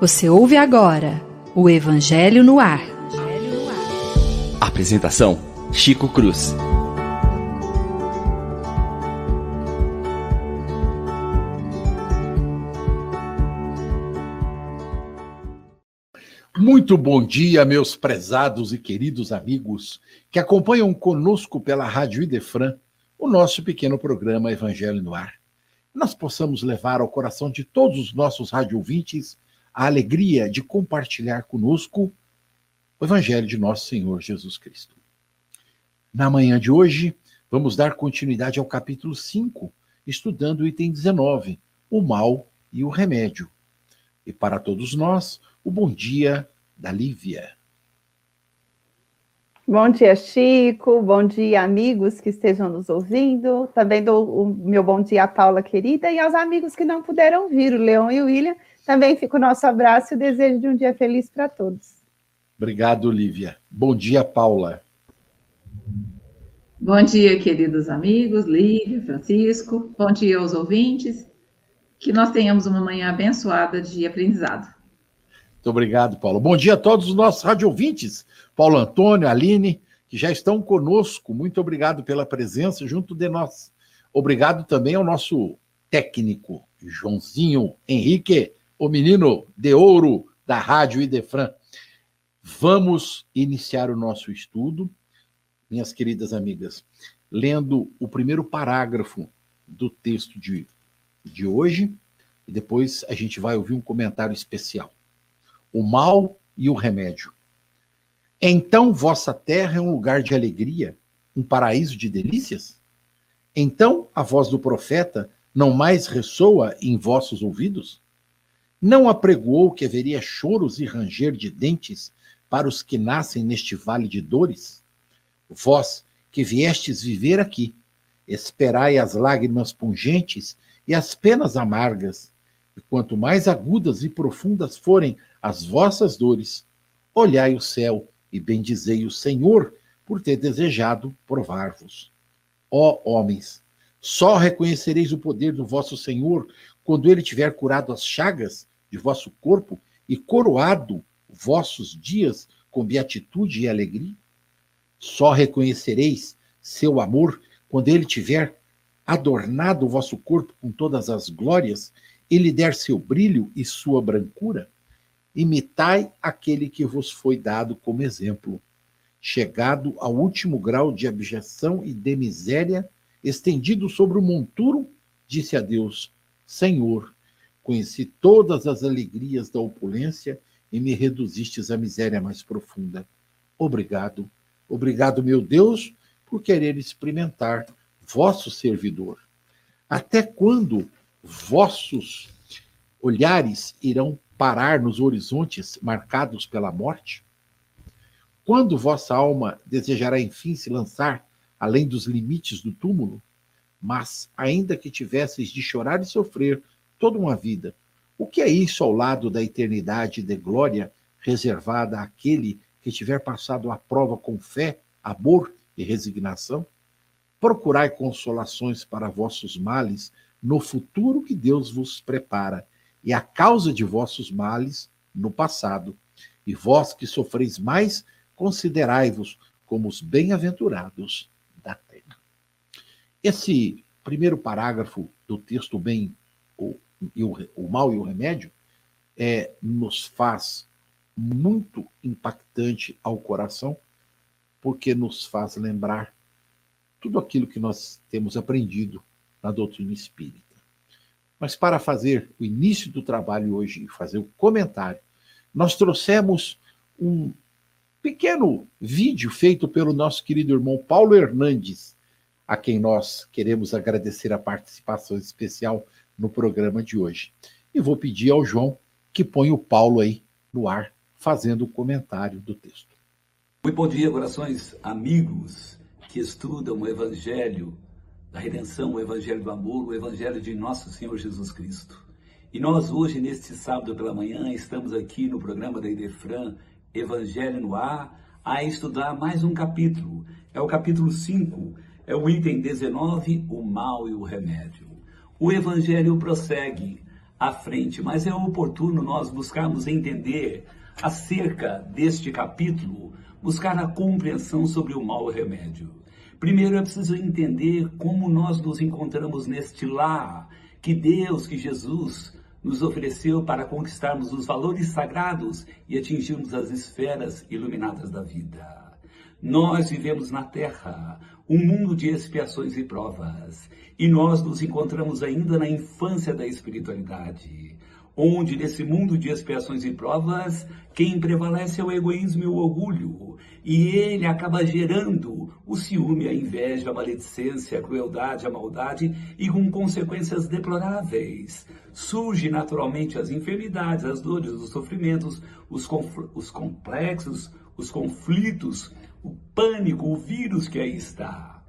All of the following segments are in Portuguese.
Você ouve agora o Evangelho no Ar. Apresentação: Chico Cruz. Muito bom dia, meus prezados e queridos amigos que acompanham conosco pela Rádio Idefran o nosso pequeno programa Evangelho no Ar. Nós possamos levar ao coração de todos os nossos radiovintes a alegria de compartilhar conosco o Evangelho de nosso Senhor Jesus Cristo. Na manhã de hoje, vamos dar continuidade ao capítulo 5, estudando o item 19, o mal e o remédio. E para todos nós, o bom dia da Lívia. Bom dia, Chico. Bom dia, amigos que estejam nos ouvindo. Também dou o meu bom dia à Paula querida e aos amigos que não puderam vir, o Leão e o William, também fica o nosso abraço e o desejo de um dia feliz para todos. Obrigado, Lívia. Bom dia, Paula. Bom dia, queridos amigos, Lívia, Francisco. Bom dia aos ouvintes. Que nós tenhamos uma manhã abençoada de aprendizado. Muito obrigado, Paulo. Bom dia a todos os nossos rádio ouvintes. Paulo Antônio, Aline, que já estão conosco. Muito obrigado pela presença junto de nós. Obrigado também ao nosso técnico, Joãozinho Henrique o menino de ouro da Rádio Idefran. Vamos iniciar o nosso estudo, minhas queridas amigas, lendo o primeiro parágrafo do texto de, de hoje, e depois a gente vai ouvir um comentário especial. O mal e o remédio. Então vossa terra é um lugar de alegria, um paraíso de delícias? Então a voz do profeta não mais ressoa em vossos ouvidos? Não apregoou que haveria choros e ranger de dentes para os que nascem neste vale de dores? Vós, que viestes viver aqui, esperai as lágrimas pungentes e as penas amargas, e quanto mais agudas e profundas forem as vossas dores, olhai o céu e bendizei o Senhor por ter desejado provar-vos. Ó homens, só reconhecereis o poder do vosso Senhor quando ele tiver curado as chagas de vosso corpo e coroado vossos dias com beatitude e alegria? Só reconhecereis seu amor quando ele tiver adornado o vosso corpo com todas as glórias e lhe der seu brilho e sua brancura? Imitai aquele que vos foi dado como exemplo, chegado ao último grau de abjeção e de miséria, estendido sobre o monturo, disse a Deus: Senhor, Conheci todas as alegrias da opulência e me reduzistes à miséria mais profunda. Obrigado, obrigado, meu Deus, por querer experimentar vosso servidor. Até quando vossos olhares irão parar nos horizontes marcados pela morte? Quando vossa alma desejará enfim se lançar além dos limites do túmulo? Mas, ainda que tivesseis de chorar e sofrer toda uma vida. O que é isso ao lado da eternidade de glória reservada àquele que tiver passado a prova com fé, amor e resignação? Procurai consolações para vossos males no futuro que Deus vos prepara, e a causa de vossos males no passado. E vós que sofreis mais, considerai-vos como os bem-aventurados. Esse primeiro parágrafo do texto bem e o, o mal e o remédio, é, nos faz muito impactante ao coração, porque nos faz lembrar tudo aquilo que nós temos aprendido na doutrina espírita. Mas para fazer o início do trabalho hoje e fazer o comentário, nós trouxemos um pequeno vídeo feito pelo nosso querido irmão Paulo Hernandes, a quem nós queremos agradecer a participação especial no programa de hoje. E vou pedir ao João que ponha o Paulo aí no ar, fazendo o comentário do texto. Muito bom dia, corações amigos que estudam o Evangelho da redenção, o Evangelho do amor, o Evangelho de nosso Senhor Jesus Cristo. E nós hoje, neste sábado pela manhã, estamos aqui no programa da Idefran, Evangelho no Ar, a estudar mais um capítulo. É o capítulo 5, é o item 19, o mal e o remédio. O Evangelho prossegue. à frente, mas é oportuno nós buscarmos entender acerca deste capítulo, buscar a compreensão sobre o mal remédio. Primeiro é preciso entender como nós nos encontramos neste lar que Deus, que Jesus nos ofereceu para conquistarmos os valores sagrados e atingirmos as esferas iluminadas da vida. Nós vivemos na Terra um mundo de expiações e provas, e nós nos encontramos ainda na infância da espiritualidade, onde nesse mundo de expiações e provas, quem prevalece é o egoísmo e o orgulho, e ele acaba gerando o ciúme, a inveja, a maledicência, a crueldade, a maldade, e com consequências deploráveis. Surgem naturalmente as enfermidades, as dores, os sofrimentos, os, os complexos, os conflitos, o pânico, o vírus que aí está.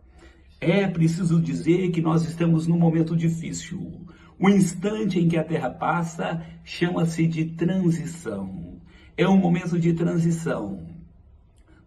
É preciso dizer que nós estamos num momento difícil. O instante em que a Terra passa chama-se de transição. É um momento de transição.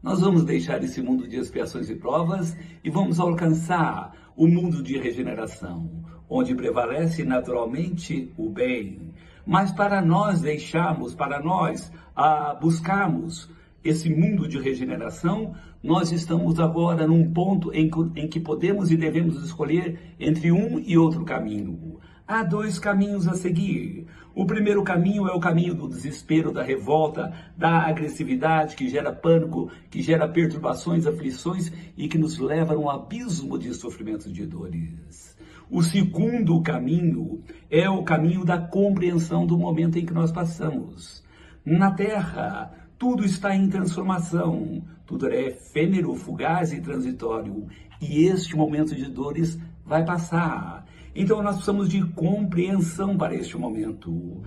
Nós vamos deixar esse mundo de expiações e provas e vamos alcançar o mundo de regeneração, onde prevalece naturalmente o bem. Mas para nós deixarmos, para nós ah, buscarmos esse mundo de regeneração, nós estamos agora num ponto em, em que podemos e devemos escolher entre um e outro caminho. Há dois caminhos a seguir. O primeiro caminho é o caminho do desespero, da revolta, da agressividade que gera pânico, que gera perturbações, aflições e que nos leva a um abismo de sofrimentos e de dores. O segundo caminho é o caminho da compreensão do momento em que nós passamos. Na Terra, tudo está em transformação, tudo é efêmero, fugaz e transitório. E este momento de dores vai passar. Então nós precisamos de compreensão para este momento.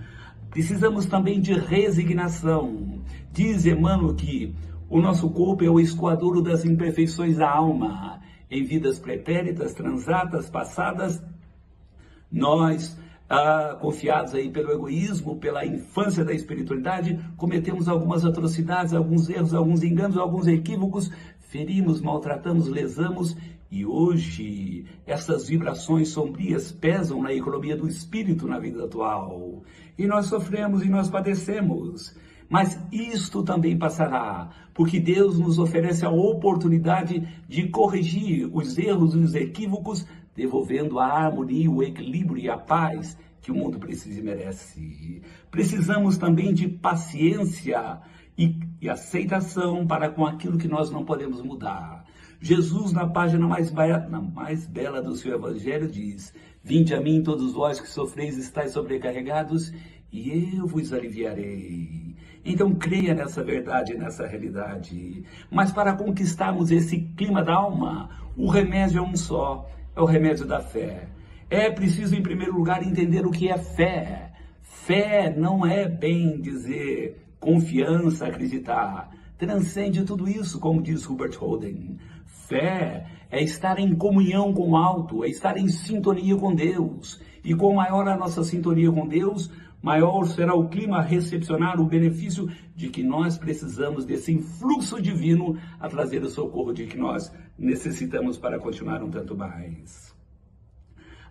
Precisamos também de resignação. Diz Emmanuel que o nosso corpo é o escoadouro das imperfeições da alma. Em vidas pretéritas, transatas, passadas, nós ah, confiados aí pelo egoísmo, pela infância da espiritualidade, cometemos algumas atrocidades, alguns erros, alguns enganos, alguns equívocos, ferimos, maltratamos, lesamos e hoje essas vibrações sombrias pesam na economia do espírito na vida atual. E nós sofremos e nós padecemos. Mas isto também passará, porque Deus nos oferece a oportunidade de corrigir os erros e os equívocos devolvendo a harmonia, o equilíbrio e a paz que o mundo precisa e merece. Precisamos também de paciência e, e aceitação para com aquilo que nós não podemos mudar. Jesus, na página mais, na mais bela do seu Evangelho, diz: Vinde a mim, todos vós que sofreis e estáis sobrecarregados, e eu vos aliviarei. Então creia nessa verdade, nessa realidade. Mas para conquistarmos esse clima da alma, o remédio é um só: é o remédio da fé. É preciso, em primeiro lugar, entender o que é fé. Fé não é bem dizer confiança, acreditar. Transcende tudo isso, como diz Hubert Holden. Fé é estar em comunhão com o alto, é estar em sintonia com Deus. E com maior a nossa sintonia com Deus, maior será o clima a recepcionar o benefício de que nós precisamos desse influxo divino a trazer o socorro de que nós necessitamos para continuar um tanto mais.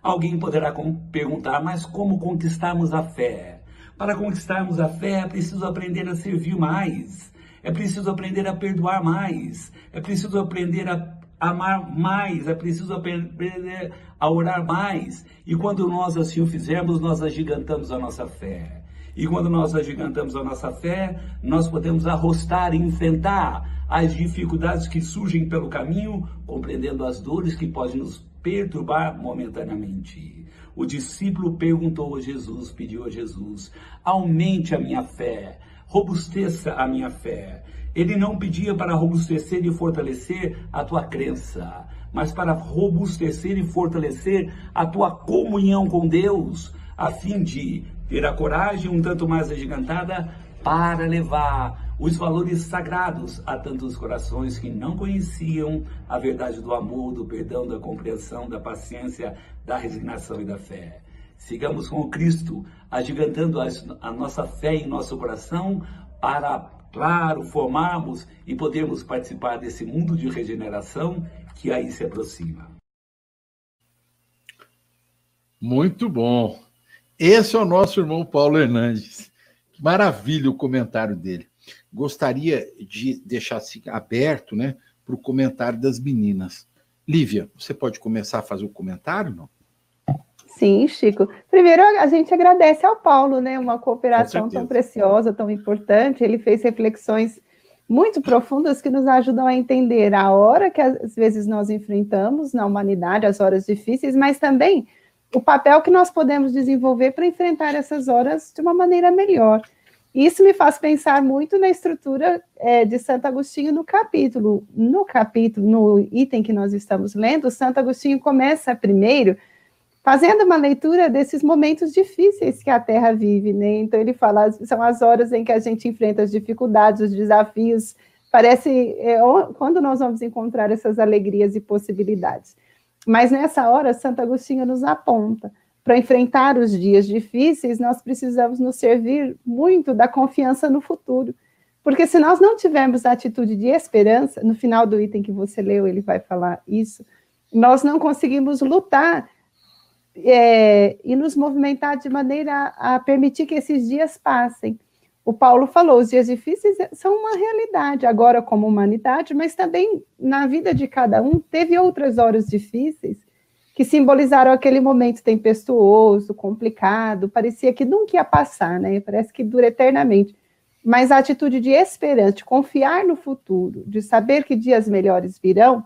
Alguém poderá perguntar, mas como conquistarmos a fé? Para conquistarmos a fé é preciso aprender a servir mais, é preciso aprender a perdoar mais, é preciso aprender a amar mais, é preciso aprender a orar mais. E quando nós assim o fizermos, nós agigantamos a nossa fé. E quando nós agigantamos a nossa fé, nós podemos arrostar e enfrentar as dificuldades que surgem pelo caminho, compreendendo as dores que podem nos perturbar momentaneamente. O discípulo perguntou a Jesus, pediu a Jesus: aumente a minha fé, robusteça a minha fé. Ele não pedia para robustecer e fortalecer a tua crença, mas para robustecer e fortalecer a tua comunhão com Deus, a fim de ter a coragem um tanto mais agigantada para levar os valores sagrados a tantos corações que não conheciam a verdade do amor, do perdão, da compreensão, da paciência, da resignação e da fé. Sigamos com Cristo, agigantando a nossa fé em nosso coração para claro, formarmos e podermos participar desse mundo de regeneração que aí se aproxima. Muito bom. Esse é o nosso irmão Paulo Hernandes. Maravilha o comentário dele. Gostaria de deixar assim, aberto né, para o comentário das meninas. Lívia, você pode começar a fazer o comentário, não? Sim, Chico. Primeiro, a gente agradece ao Paulo, né? Uma cooperação tão preciosa, tão importante. Ele fez reflexões muito profundas que nos ajudam a entender a hora que às vezes nós enfrentamos na humanidade, as horas difíceis, mas também o papel que nós podemos desenvolver para enfrentar essas horas de uma maneira melhor. Isso me faz pensar muito na estrutura é, de Santo Agostinho no capítulo. No capítulo, no item que nós estamos lendo, Santo Agostinho começa primeiro fazendo uma leitura desses momentos difíceis que a Terra vive, né? Então ele fala, são as horas em que a gente enfrenta as dificuldades, os desafios. Parece é, quando nós vamos encontrar essas alegrias e possibilidades. Mas nessa hora, Santo Agostinho nos aponta para enfrentar os dias difíceis, nós precisamos nos servir muito da confiança no futuro. Porque se nós não tivermos a atitude de esperança, no final do item que você leu, ele vai falar isso, nós não conseguimos lutar é, e nos movimentar de maneira a, permitir que esses dias passem. O Paulo falou, os dias difíceis são uma realidade agora como humanidade, mas também na vida de cada um teve outras horas difíceis que simbolizaram aquele momento tempestuoso, complicado, parecia que nunca ia passar, né? Parece que dura eternamente. Mas a atitude de esperança, de confiar no futuro, de saber que dias melhores virão,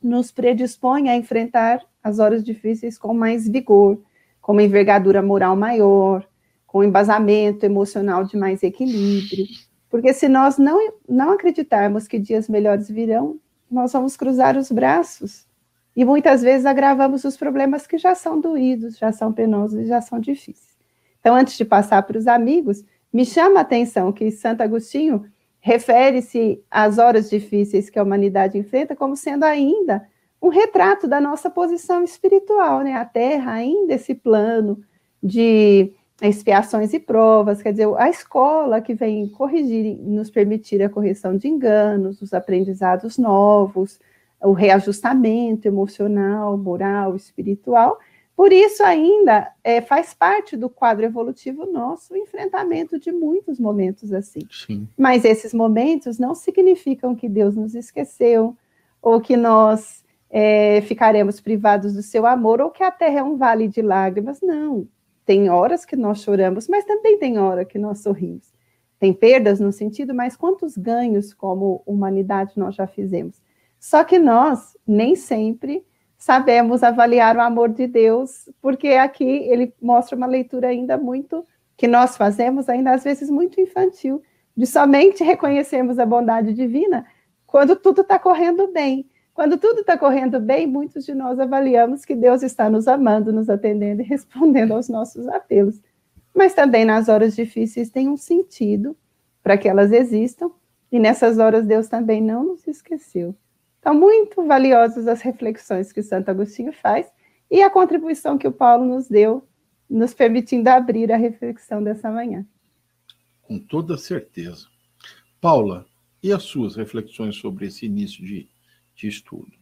nos predispõe a enfrentar as horas difíceis com mais vigor, com uma envergadura moral maior, com um embasamento emocional de mais equilíbrio. Porque se nós não, não acreditarmos que dias melhores virão, nós vamos cruzar os braços e muitas vezes agravamos os problemas que já são doídos, já são penosos e já são difíceis. Então, antes de passar para os amigos, me chama a atenção que Santo Agostinho refere-se às horas difíceis que a humanidade enfrenta como sendo ainda um retrato da nossa posição espiritual, né? A Terra ainda esse plano de expiações e provas, quer dizer, a escola que vem corrigir, nos permitir a correção de enganos, os aprendizados novos, o reajustamento emocional, moral, espiritual. Por isso, ainda é, faz parte do quadro evolutivo nosso o enfrentamento de muitos momentos assim. Sim. Mas esses momentos não significam que Deus nos esqueceu, ou que nós é, ficaremos privados do seu amor ou que a terra é um vale de lágrimas. Não. Tem horas que nós choramos, mas também tem hora que nós sorrimos. Tem perdas no sentido, mas quantos ganhos como humanidade nós já fizemos? Só que nós nem sempre sabemos avaliar o amor de Deus, porque aqui ele mostra uma leitura ainda muito que nós fazemos, ainda às vezes muito infantil, de somente reconhecermos a bondade divina quando tudo está correndo bem. Quando tudo está correndo bem, muitos de nós avaliamos que Deus está nos amando, nos atendendo e respondendo aos nossos apelos. Mas também nas horas difíceis tem um sentido para que elas existam, e nessas horas Deus também não nos esqueceu. Então, muito valiosas as reflexões que Santo Agostinho faz e a contribuição que o Paulo nos deu, nos permitindo abrir a reflexão dessa manhã. Com toda certeza. Paula, e as suas reflexões sobre esse início de de estudo.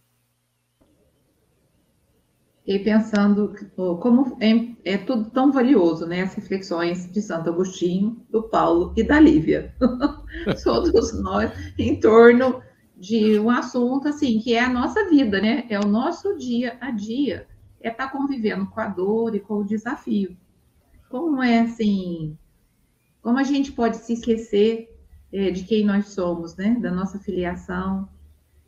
E pensando como é, é, tudo tão valioso, né? As reflexões de Santo Agostinho, do Paulo e da Lívia. Todos nós em torno de um assunto assim que é a nossa vida, né? É o nosso dia a dia, é estar tá convivendo com a dor e com o desafio. Como é assim? Como a gente pode se esquecer é, de quem nós somos, né? Da nossa filiação,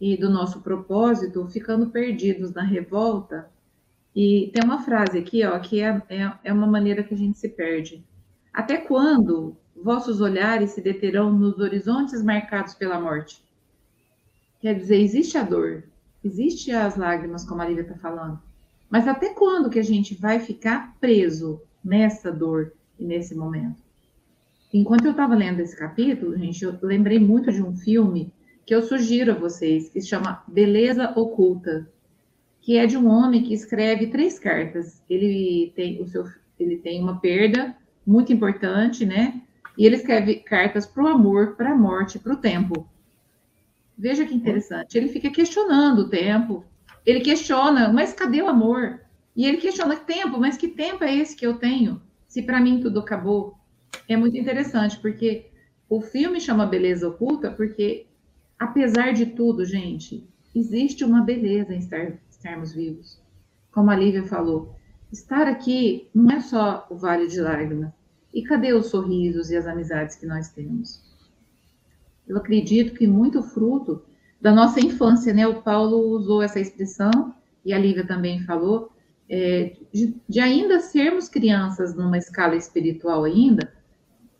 e do nosso propósito, ficando perdidos na revolta. E tem uma frase aqui, ó, que é, é, é uma maneira que a gente se perde. Até quando vossos olhares se deterão nos horizontes marcados pela morte? Quer dizer, existe a dor, existe as lágrimas, como a Lívia está falando. Mas até quando que a gente vai ficar preso nessa dor e nesse momento? Enquanto eu estava lendo esse capítulo, gente, eu lembrei muito de um filme que eu sugiro a vocês, que se chama Beleza Oculta, que é de um homem que escreve três cartas. Ele tem o seu, ele tem uma perda muito importante, né? E ele escreve cartas para o amor, para a morte, para o tempo. Veja que interessante. Ele fica questionando o tempo. Ele questiona, mas cadê o amor? E ele questiona tempo, mas que tempo é esse que eu tenho? Se para mim tudo acabou, é muito interessante, porque o filme chama Beleza Oculta, porque, apesar de tudo, gente, existe uma beleza em estar, estarmos vivos. Como a Lívia falou, estar aqui não é só o vale de lágrimas. E cadê os sorrisos e as amizades que nós temos? Eu acredito que muito fruto da nossa infância, né? O Paulo usou essa expressão, e a Lívia também falou, é, de, de ainda sermos crianças numa escala espiritual ainda,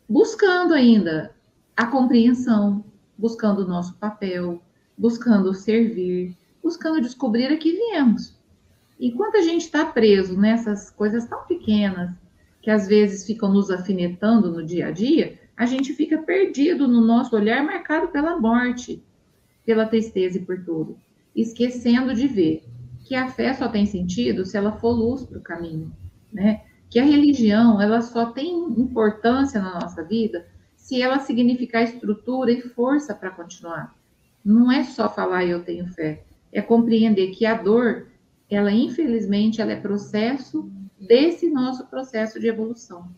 buscando ainda a compreensão, buscando o nosso papel, buscando servir, buscando descobrir a que viemos. Enquanto a gente está preso nessas coisas tão pequenas, que às vezes ficam nos afinetando no dia a dia, a gente fica perdido no nosso olhar marcado pela morte, pela tristeza e por tudo, esquecendo de ver que a fé só tem sentido se ela for luz para o caminho, né? Que a religião ela só tem importância na nossa vida se ela significar estrutura e força para continuar. Não é só falar eu tenho fé, é compreender que a dor, ela infelizmente ela é processo desse nosso processo de evolução.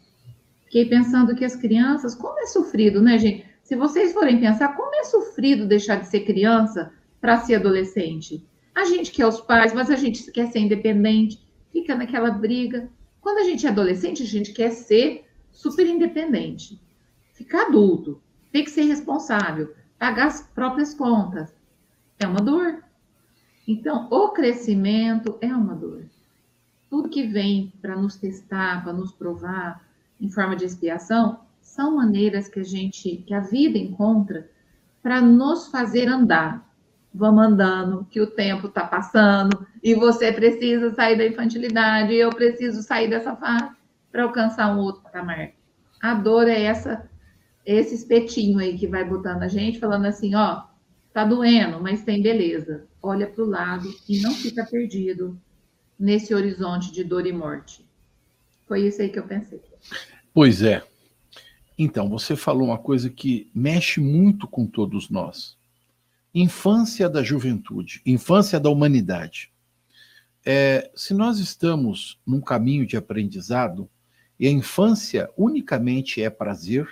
Fiquei pensando que as crianças, como é sofrido, né, gente? Se vocês forem pensar, como é sofrido deixar de ser criança para ser adolescente? A gente quer os pais, mas a gente quer ser independente, fica naquela briga. Quando a gente é adolescente, a gente quer ser super independente, ficar adulto, tem que ser responsável, pagar as próprias contas. É uma dor. Então, o crescimento é uma dor. Tudo que vem para nos testar, para nos provar, em forma de expiação, são maneiras que a gente, que a vida encontra para nos fazer andar, vamos andando, que o tempo está passando e você precisa sair da infantilidade, eu preciso sair dessa fase para alcançar um outro patamar. A dor é essa, esse espetinho aí que vai botando a gente, falando assim, ó, tá doendo, mas tem beleza. Olha para o lado e não fica perdido nesse horizonte de dor e morte. Foi isso aí que eu pensei. Pois é. Então, você falou uma coisa que mexe muito com todos nós infância da juventude, infância da humanidade. É, se nós estamos num caminho de aprendizado e a infância unicamente é prazer,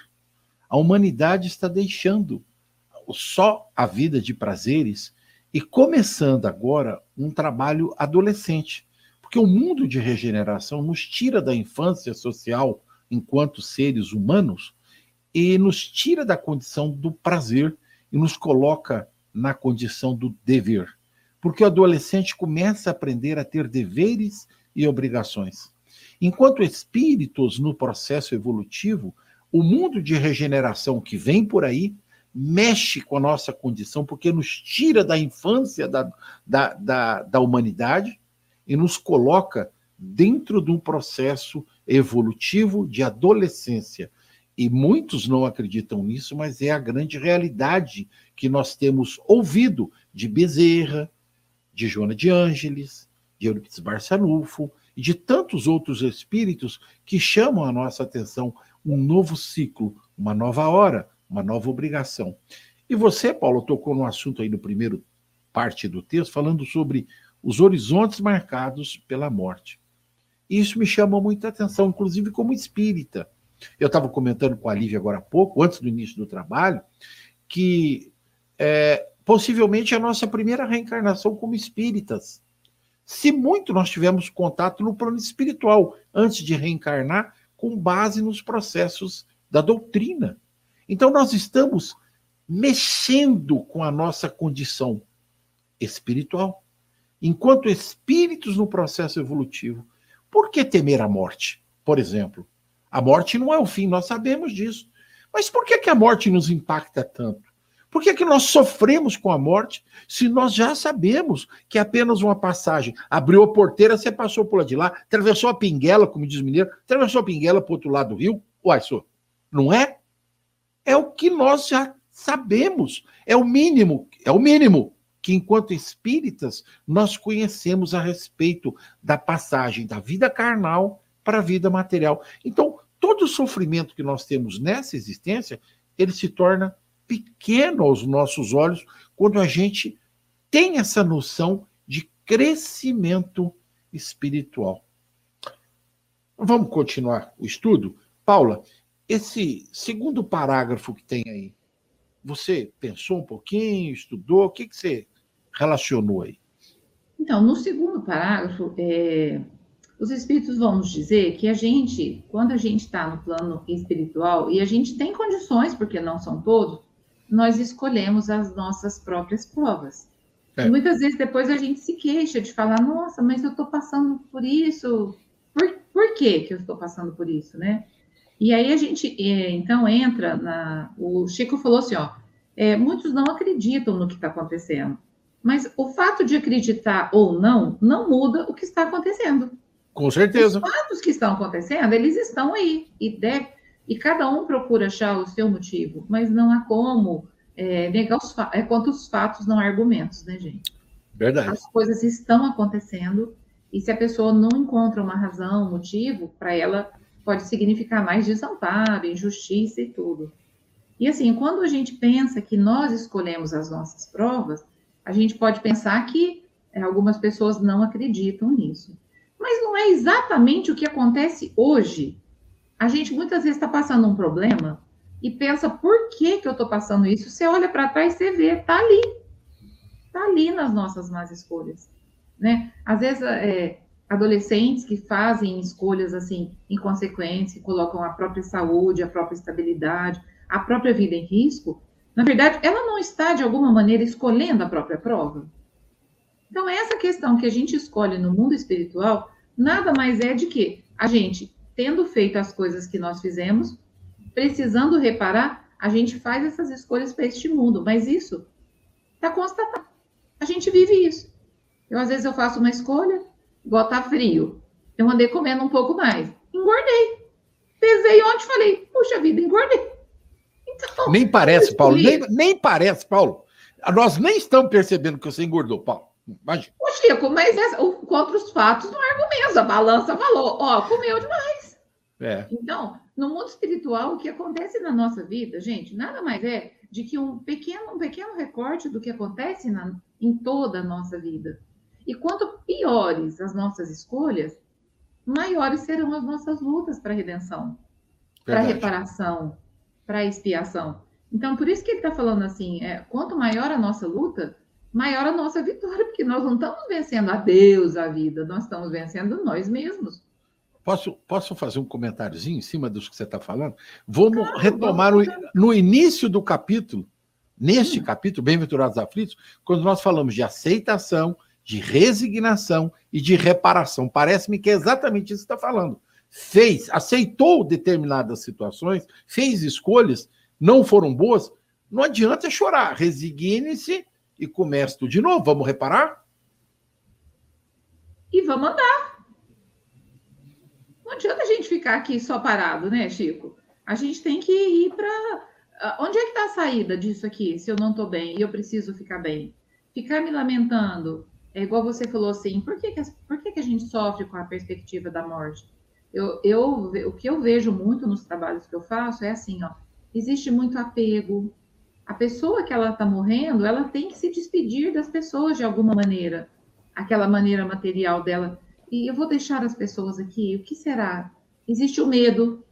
a humanidade está deixando só a vida de prazeres e começando agora um trabalho adolescente, porque o mundo de regeneração nos tira da infância social enquanto seres humanos e nos tira da condição do prazer e nos coloca na condição do dever. Porque o adolescente começa a aprender a ter deveres e obrigações. Enquanto espíritos no processo evolutivo, o mundo de regeneração que vem por aí mexe com a nossa condição, porque nos tira da infância da, da, da, da humanidade e nos coloca dentro de um processo evolutivo de adolescência, e muitos não acreditam nisso, mas é a grande realidade que nós temos ouvido de Bezerra, de Joana de Ângeles, de Euripides Barçanufo e de tantos outros espíritos que chamam a nossa atenção um novo ciclo, uma nova hora, uma nova obrigação. E você, Paulo, tocou no assunto aí no primeiro parte do texto, falando sobre os horizontes marcados pela morte. Isso me chama muita atenção, inclusive como espírita. Eu estava comentando com a Lívia agora há pouco, antes do início do trabalho, que é, possivelmente é a nossa primeira reencarnação como espíritas. Se muito nós tivemos contato no plano espiritual, antes de reencarnar, com base nos processos da doutrina. Então, nós estamos mexendo com a nossa condição espiritual. Enquanto espíritos no processo evolutivo, por que temer a morte, por exemplo? A morte não é o fim, nós sabemos disso. Mas por que, que a morte nos impacta tanto? Por que, que nós sofremos com a morte se nós já sabemos que é apenas uma passagem? Abriu a porteira, você passou por lá de lá, atravessou a pinguela, como diz o mineiro, atravessou a pinguela para o outro lado do rio. Uai, só, não é? É o que nós já sabemos. É o mínimo, é o mínimo que, enquanto espíritas, nós conhecemos a respeito da passagem da vida carnal para a vida material. Então, todo o sofrimento que nós temos nessa existência, ele se torna pequeno aos nossos olhos quando a gente tem essa noção de crescimento espiritual. Vamos continuar o estudo? Paula, esse segundo parágrafo que tem aí, você pensou um pouquinho, estudou, o que, que você relacionou aí? Então, no segundo parágrafo, é, os espíritos vão nos dizer que a gente, quando a gente está no plano espiritual, e a gente tem condições, porque não são todos, nós escolhemos as nossas próprias provas. É. E muitas vezes depois a gente se queixa de falar, nossa, mas eu estou passando por isso. Por, por que, que eu estou passando por isso, né? E aí a gente, é, então, entra na... O Chico falou assim, ó, é, muitos não acreditam no que está acontecendo. Mas o fato de acreditar ou não, não muda o que está acontecendo. Com certeza. Os fatos que estão acontecendo, eles estão aí. E, deve, e cada um procura achar o seu motivo, mas não há como é, negar os fatos. É quanto os fatos, não argumentos, né, gente? Verdade. As coisas estão acontecendo, e se a pessoa não encontra uma razão, um motivo, para ela pode significar mais desamparo, injustiça e tudo. E assim, quando a gente pensa que nós escolhemos as nossas provas, a gente pode pensar que é, algumas pessoas não acreditam nisso. Mas não é exatamente o que acontece hoje. A gente muitas vezes está passando um problema e pensa, por que, que eu estou passando isso? Você olha para trás e você vê, está ali. Está ali nas nossas más escolhas. Né? Às vezes, é, adolescentes que fazem escolhas assim, inconsequentes, colocam a própria saúde, a própria estabilidade, a própria vida em risco, na verdade, ela não está, de alguma maneira, escolhendo a própria prova. Então, essa questão que a gente escolhe no mundo espiritual, nada mais é de que a gente, tendo feito as coisas que nós fizemos, precisando reparar, a gente faz essas escolhas para este mundo. Mas isso está constatado. A gente vive isso. Eu, às vezes, eu faço uma escolha, igual tá frio. Eu andei comendo um pouco mais. Engordei. Pesei ontem falei, puxa vida, engordei. Então, nem parece, Paulo. Nem, nem parece, Paulo. Nós nem estamos percebendo que você engordou, Paulo. Imagina. Ô, Chico, mas essa, o, contra os fatos não é argumento. A balança falou, ó, comeu demais. É. Então, no mundo espiritual, o que acontece na nossa vida, gente, nada mais é de que um pequeno, um pequeno recorte do que acontece na, em toda a nossa vida. E quanto piores as nossas escolhas, maiores serão as nossas lutas para redenção, para reparação, para expiação. Então, por isso que ele está falando assim: é, quanto maior a nossa luta, maior a nossa vitória, porque nós não estamos vencendo a Deus a vida, nós estamos vencendo nós mesmos. Posso, posso fazer um comentáriozinho em cima dos que você está falando? Vamos claro, retomar vamos... No, no início do capítulo, neste hum. capítulo, Bem-aventurados aflitos, quando nós falamos de aceitação, de resignação e de reparação. Parece-me que é exatamente isso que está falando. Fez, aceitou determinadas situações, fez escolhas, não foram boas, não adianta chorar. Resigne-se e comece tudo de novo. Vamos reparar? E vamos andar. Não adianta a gente ficar aqui só parado, né, Chico? A gente tem que ir para. Ah, onde é que está a saída disso aqui, se eu não estou bem e eu preciso ficar bem? Ficar me lamentando, é igual você falou assim, por que, que, por que, que a gente sofre com a perspectiva da morte? Eu, eu, o que eu vejo muito nos trabalhos que eu faço é assim, ó, existe muito apego. A pessoa que ela está morrendo, ela tem que se despedir das pessoas de alguma maneira, aquela maneira material dela. E eu vou deixar as pessoas aqui, o que será? Existe o medo,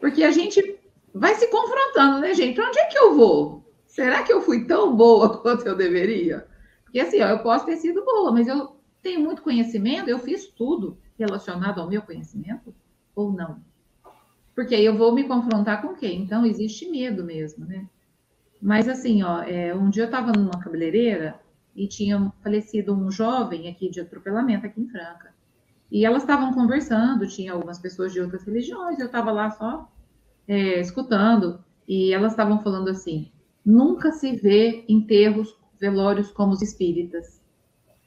porque a gente vai se confrontando, né, gente? Onde é que eu vou? Será que eu fui tão boa quanto eu deveria? Porque assim, ó, eu posso ter sido boa, mas eu tenho muito conhecimento, eu fiz tudo relacionado ao meu conhecimento ou não? Porque aí eu vou me confrontar com quem? Então, existe medo mesmo, né? Mas assim, ó, é, um dia eu estava numa cabeleireira e tinha falecido um jovem aqui de atropelamento aqui em Franca. E elas estavam conversando, tinha algumas pessoas de outras religiões, eu estava lá só é, escutando, e elas estavam falando assim: nunca se vê enterros velórios como os espíritas.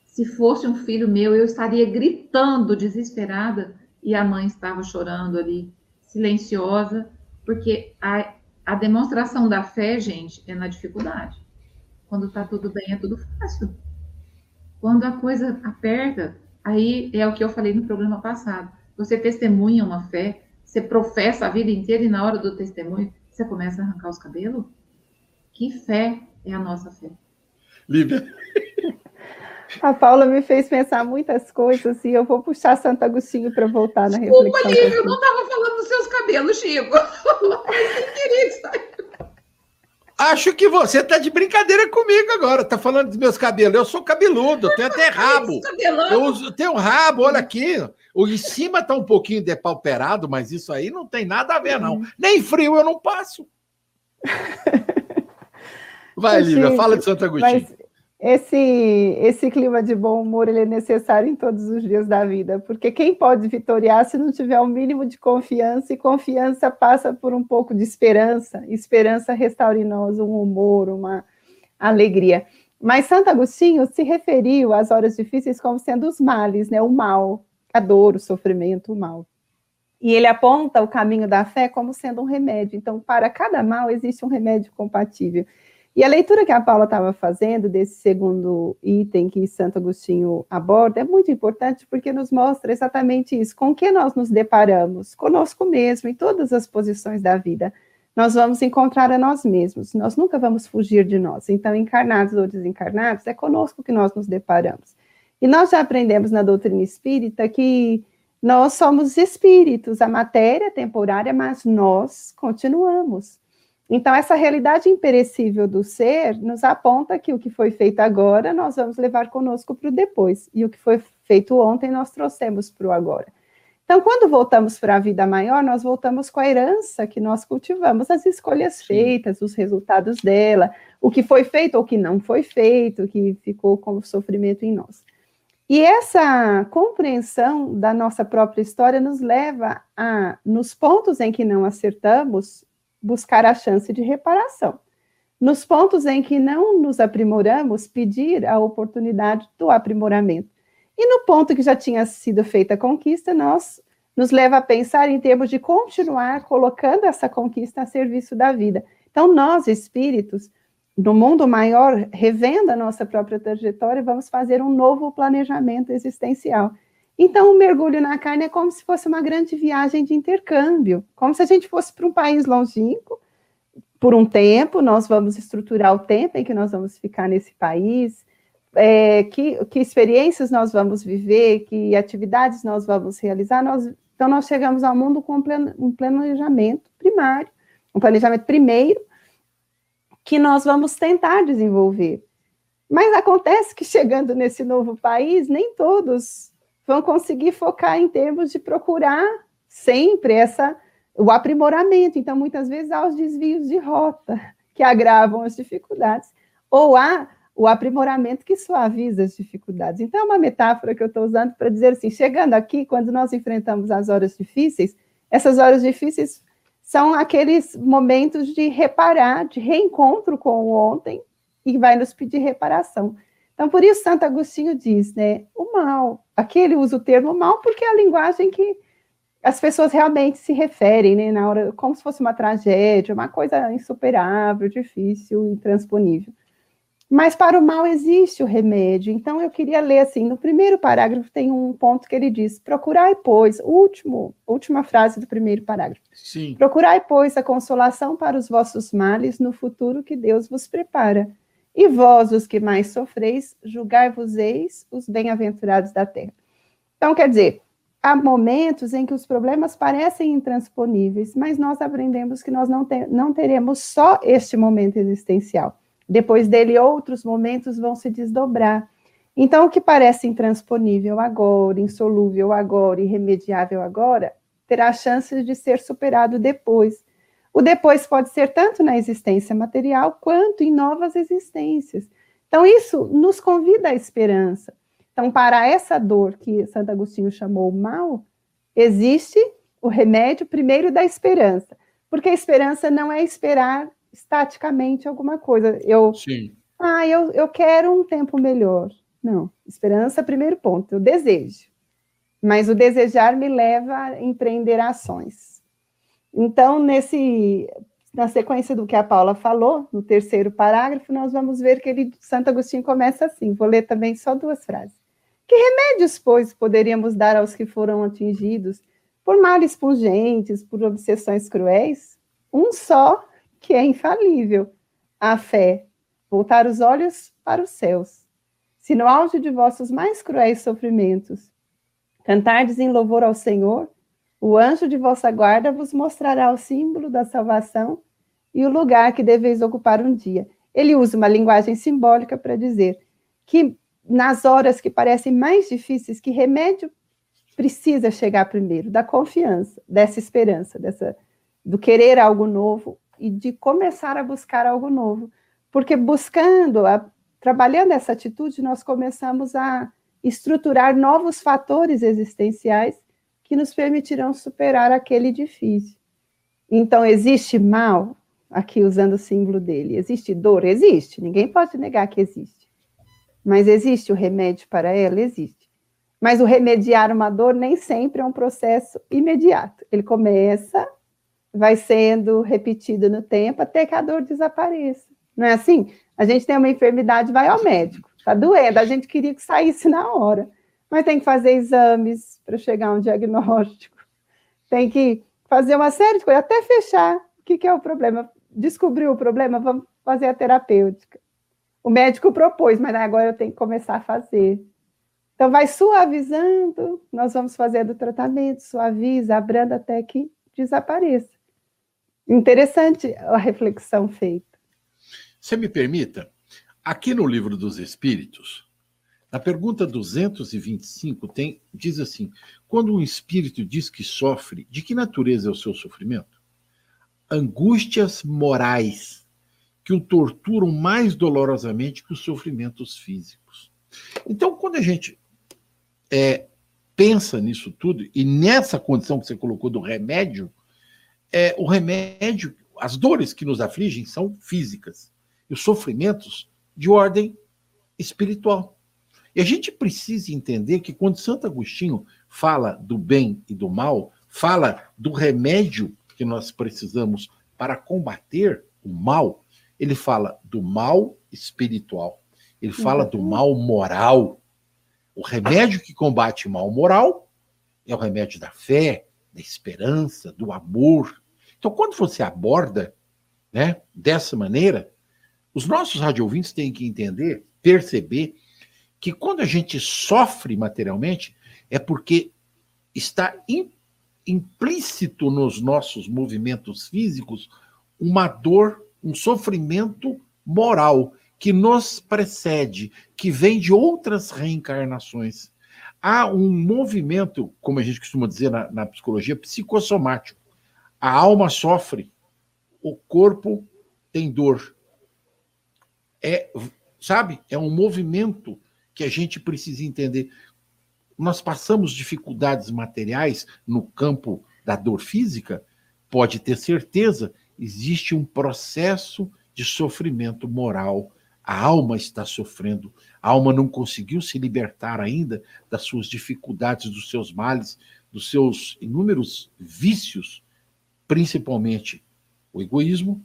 Se fosse um filho meu, eu estaria gritando desesperada e a mãe estava chorando ali, silenciosa, porque a, a demonstração da fé, gente, é na dificuldade. Quando está tudo bem, é tudo fácil. Quando a coisa aperta, aí é o que eu falei no programa passado. Você testemunha uma fé, você professa a vida inteira e na hora do testemunho você começa a arrancar os cabelos? Que fé é a nossa fé? Lívia. A Paula me fez pensar muitas coisas e eu vou puxar Santo Agostinho para voltar na Desculpa, reflexão. Lívia, eu não estava falando dos seus cabelos, Chico. Sem querer que. Acho que você tá de brincadeira comigo agora. Tá falando dos meus cabelos. Eu sou cabeludo, eu tenho até rabo. Eu uso- tenho um rabo, olha aqui. O em cima tá um pouquinho depauperado, mas isso aí não tem nada a ver, não. Nem frio eu não passo. Vai, Lívia, fala de Santo Agostinho. Mas esse, esse clima de bom humor ele é necessário em todos os dias da vida, porque quem pode vitoriar se não tiver o mínimo de confiança, e confiança passa por um pouco de esperança, esperança restaura em nós um humor, uma alegria. Mas Santo Agostinho se referiu às horas difíceis como sendo os males, né? o mal, a dor, o sofrimento, o mal. E ele aponta o caminho da fé como sendo um remédio. Então, para cada mal existe um remédio compatível. E a leitura que a Paula estava fazendo desse segundo item que Santo Agostinho aborda é muito importante porque nos mostra exatamente isso. Com que nós nos deparamos? Conosco mesmo, em todas as posições da vida. Nós vamos encontrar a nós mesmos, nós nunca vamos fugir de nós. Então, encarnados ou desencarnados, é conosco que nós nos deparamos. E nós já aprendemos na doutrina espírita que nós somos espíritos, a matéria é temporária, mas nós continuamos. Então, essa realidade imperecível do ser nos aponta que o que foi feito agora nós vamos levar conosco para o depois, e o que foi feito ontem nós trouxemos para o agora. Então, quando voltamos para a vida maior, nós voltamos com a herança que nós cultivamos, as escolhas feitas, os resultados dela, o que foi feito ou o que não foi feito, o que ficou como sofrimento em nós. E essa compreensão da nossa própria história nos leva a, nos pontos em que não acertamos, buscar a chance de reparação. Nos pontos em que não nos aprimoramos, pedir a oportunidade do aprimoramento. E no ponto que já tinha sido feita a conquista, nós nos leva a pensar em termos de continuar colocando essa conquista a serviço da vida. Então, nós, espíritos, no mundo maior, revendo a nossa própria trajetória, vamos fazer um novo planejamento existencial. Então, o mergulho na carne é como se fosse uma grande viagem de intercâmbio, como se a gente fosse para um país longínquo, por um tempo, nós vamos estruturar o tempo em que nós vamos ficar nesse país, é, que, que experiências nós vamos viver, que atividades nós vamos realizar. Nós, então, nós chegamos ao mundo com um plan- planejamento primário, um planejamento primeiro, que nós vamos tentar desenvolver. Mas acontece que chegando nesse novo país, nem todos vão conseguir focar em termos de procurar sempre essa o aprimoramento. Então, muitas vezes há os desvios de rota que agravam as dificuldades, ou há o aprimoramento que suaviza as dificuldades. Então, é uma metáfora que eu estou usando para dizer assim: chegando aqui, quando nós enfrentamos as horas difíceis, essas horas difíceis são aqueles momentos de reparar, de reencontro com o ontem, e vai nos pedir reparação. Então, por isso, Santo Agostinho diz, né, o mal. Aqui ele usa o termo mal porque é a linguagem que as pessoas realmente se referem, né, na hora, como se fosse uma tragédia, uma coisa insuperável, difícil, intransponível. Mas para o mal existe o remédio. Então eu queria ler assim, no primeiro parágrafo tem um ponto que ele diz: procurai, pois, último, última frase do primeiro parágrafo. Sim. Procurai, pois, a consolação para os vossos males no futuro que Deus vos prepara. E vós, os que mais sofreis, julgai-vos-eis os bem-aventurados da terra. Então, quer dizer, há momentos em que os problemas parecem intransponíveis, mas nós aprendemos que nós não, te não teremos só este momento existencial. Depois dele, outros momentos vão se desdobrar. Então, o que parece intransponível agora, insolúvel agora, irremediável agora, terá chances de ser superado depois. O depois pode ser tanto na existência material quanto em novas existências. Então, isso nos convida à esperança. Então, para essa dor que Santo Agostinho chamou mal, existe o remédio primeiro da esperança. Porque a esperança não é esperar estaticamente alguma coisa. Eu, Sim. ah, eu, eu quero um tempo melhor. Não, esperança, primeiro ponto, eu desejo. Mas o desejar me leva a empreender ações. Então, nesse, na sequência do que a Paula falou, no terceiro parágrafo, nós vamos ver que ele, Santo Agostinho começa assim. Vou ler também só duas frases. Que remédios, pois, poderíamos dar aos que foram atingidos por males pungentes, por obsessões cruéis? Um só, que é infalível: a fé, voltar os olhos para os céus. se no auge de vossos mais cruéis sofrimentos cantardes em louvor ao Senhor, o anjo de vossa guarda vos mostrará o símbolo da salvação e o lugar que deveis ocupar um dia. Ele usa uma linguagem simbólica para dizer que nas horas que parecem mais difíceis, que remédio precisa chegar primeiro, da confiança, dessa esperança, dessa do querer algo novo e de começar a buscar algo novo. Porque buscando, a, trabalhando essa atitude, nós começamos a estruturar novos fatores existenciais que nos permitirão superar aquele difícil. Então, existe mal, aqui usando o símbolo dele, existe dor? Existe, ninguém pode negar que existe. Mas existe o remédio para ela? Existe. Mas o remediar uma dor nem sempre é um processo imediato. Ele começa vai sendo repetido no tempo até que a dor desapareça. Não é assim? A gente tem uma enfermidade, vai ao médico, está doendo, a gente queria que saísse na hora, mas tem que fazer exames para chegar a um diagnóstico, tem que fazer uma série de coisas, até fechar. O que, que é o problema? Descobriu o problema, vamos fazer a terapêutica. O médico propôs, mas agora eu tenho que começar a fazer. Então, vai suavizando, nós vamos fazendo o tratamento, suaviza, abranda até que desapareça. Interessante a reflexão feita. Se me permita, aqui no Livro dos Espíritos, na pergunta 225 tem diz assim: quando um espírito diz que sofre, de que natureza é o seu sofrimento? Angústias morais que o torturam mais dolorosamente que os sofrimentos físicos. Então, quando a gente é, pensa nisso tudo e nessa condição que você colocou do remédio, é, o remédio, as dores que nos afligem são físicas, e os sofrimentos de ordem espiritual. E a gente precisa entender que quando Santo Agostinho fala do bem e do mal, fala do remédio que nós precisamos para combater o mal, ele fala do mal espiritual, ele fala do mal moral. O remédio que combate o mal moral é o remédio da fé, da esperança, do amor, então, quando você aborda né, dessa maneira, os nossos radiovintes têm que entender, perceber, que quando a gente sofre materialmente, é porque está implícito nos nossos movimentos físicos uma dor, um sofrimento moral que nos precede, que vem de outras reencarnações. Há um movimento, como a gente costuma dizer na, na psicologia, psicossomático a alma sofre, o corpo tem dor. É, sabe? É um movimento que a gente precisa entender. Nós passamos dificuldades materiais no campo da dor física, pode ter certeza, existe um processo de sofrimento moral. A alma está sofrendo, a alma não conseguiu se libertar ainda das suas dificuldades, dos seus males, dos seus inúmeros vícios principalmente o egoísmo,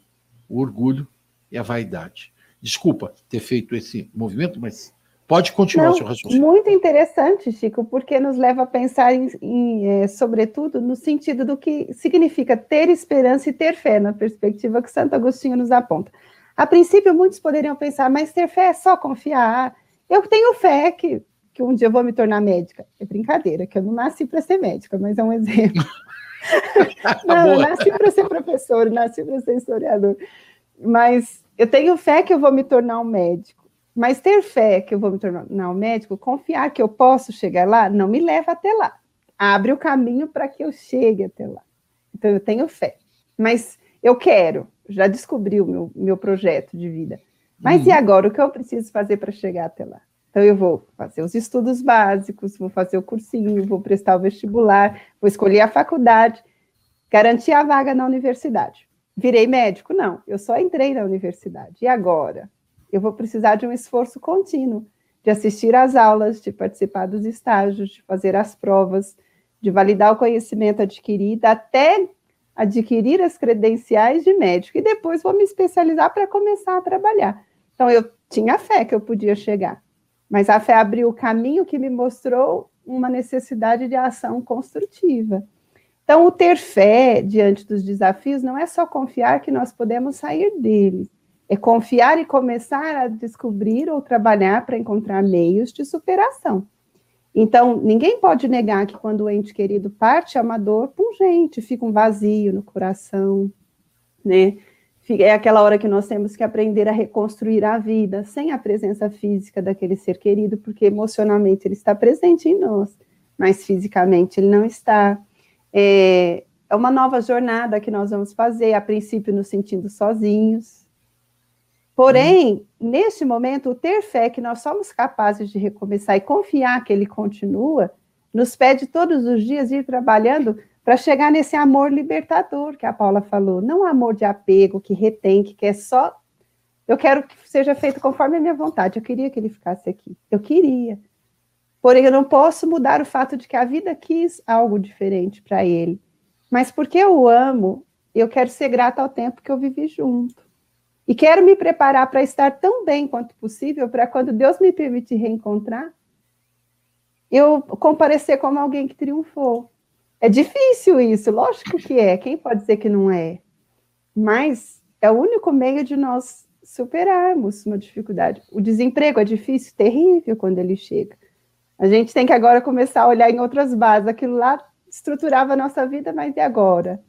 o orgulho e a vaidade. Desculpa ter feito esse movimento, mas pode continuar Não, seu raciocínio. Muito interessante, Chico, porque nos leva a pensar, em, em é, sobretudo, no sentido do que significa ter esperança e ter fé, na perspectiva que Santo Agostinho nos aponta. A princípio, muitos poderiam pensar, mas ter fé é só confiar. Eu tenho fé que, que um dia eu vou me tornar médica. É brincadeira, que eu não nasci para ser médica, mas é um exemplo. Não, eu nasci para ser professor, nasci para ser historiador. Mas eu tenho fé que eu vou me tornar um médico. Mas ter fé que eu vou me tornar um médico, confiar que eu posso chegar lá, não me leva até lá. Abre o caminho para que eu chegue até lá. Então eu tenho fé. Mas eu quero, já descobri o meu, meu projeto de vida. Mas uhum. e agora? O que eu preciso fazer para chegar até lá? Então, eu vou fazer os estudos básicos, vou fazer o cursinho, vou prestar o vestibular, vou escolher a faculdade, garantir a vaga na universidade. Virei médico? Não, eu só entrei na universidade. E agora? Eu vou precisar de um esforço contínuo, de assistir às aulas, de participar dos estágios, de fazer as provas, de validar o conhecimento adquirido, até adquirir as credenciais de médico. E depois vou me especializar para começar a trabalhar. Então, eu tinha fé que eu podia chegar. Mas a fé abriu o caminho que me mostrou uma necessidade de ação construtiva. Então, o ter fé diante dos desafios não é só confiar que nós podemos sair deles, É confiar e começar a descobrir ou trabalhar para encontrar meios de superação. Então, ninguém pode negar que quando o ente querido parte, é uma dor pungente, fica um vazio no coração, né? É aquela hora que nós temos que aprender a reconstruir a vida sem a presença física daquele ser querido, porque emocionalmente ele está presente em nós, mas fisicamente ele não está. É, é uma nova jornada que nós vamos fazer, a princípio nos sentindo sozinhos. Porém, hum. neste momento, o ter fé que nós somos capazes de recomeçar e confiar que ele continua, nos pede todos os dias ir trabalhando para chegar nesse amor libertador que a Paula falou, não amor de apego que retém, que quer só eu quero que seja feito conforme a minha vontade. Eu queria que ele ficasse aqui. Eu queria. Porém, eu não posso mudar o fato de que a vida quis algo diferente para ele. Mas porque eu o amo, eu quero ser grata ao tempo que eu vivi junto. E quero me preparar para estar tão bem quanto possível para quando Deus me permitir reencontrar, eu comparecer como alguém que triunfou. É difícil isso, lógico que é. Quem pode dizer que não é? Mas é o único meio de nós superarmos uma dificuldade. O desemprego é difícil, terrível quando ele chega. A gente tem que agora começar a olhar em outras bases. Aquilo lá estruturava a nossa vida, mas e agora?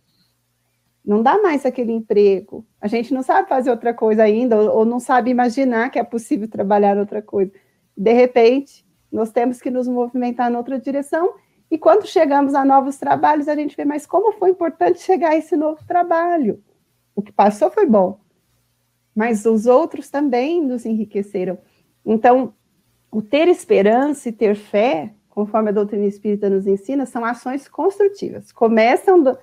Não dá mais aquele emprego. A gente não sabe fazer outra coisa ainda, ou, ou não sabe imaginar que é possível trabalhar outra coisa. De repente, nós temos que nos movimentar em outra direção e quando chegamos a novos trabalhos, a gente vê, mas como foi importante chegar a esse novo trabalho? O que passou foi bom, mas os outros também nos enriqueceram. Então, o ter esperança e ter fé, conforme a doutrina espírita nos ensina, são ações construtivas. Começam do,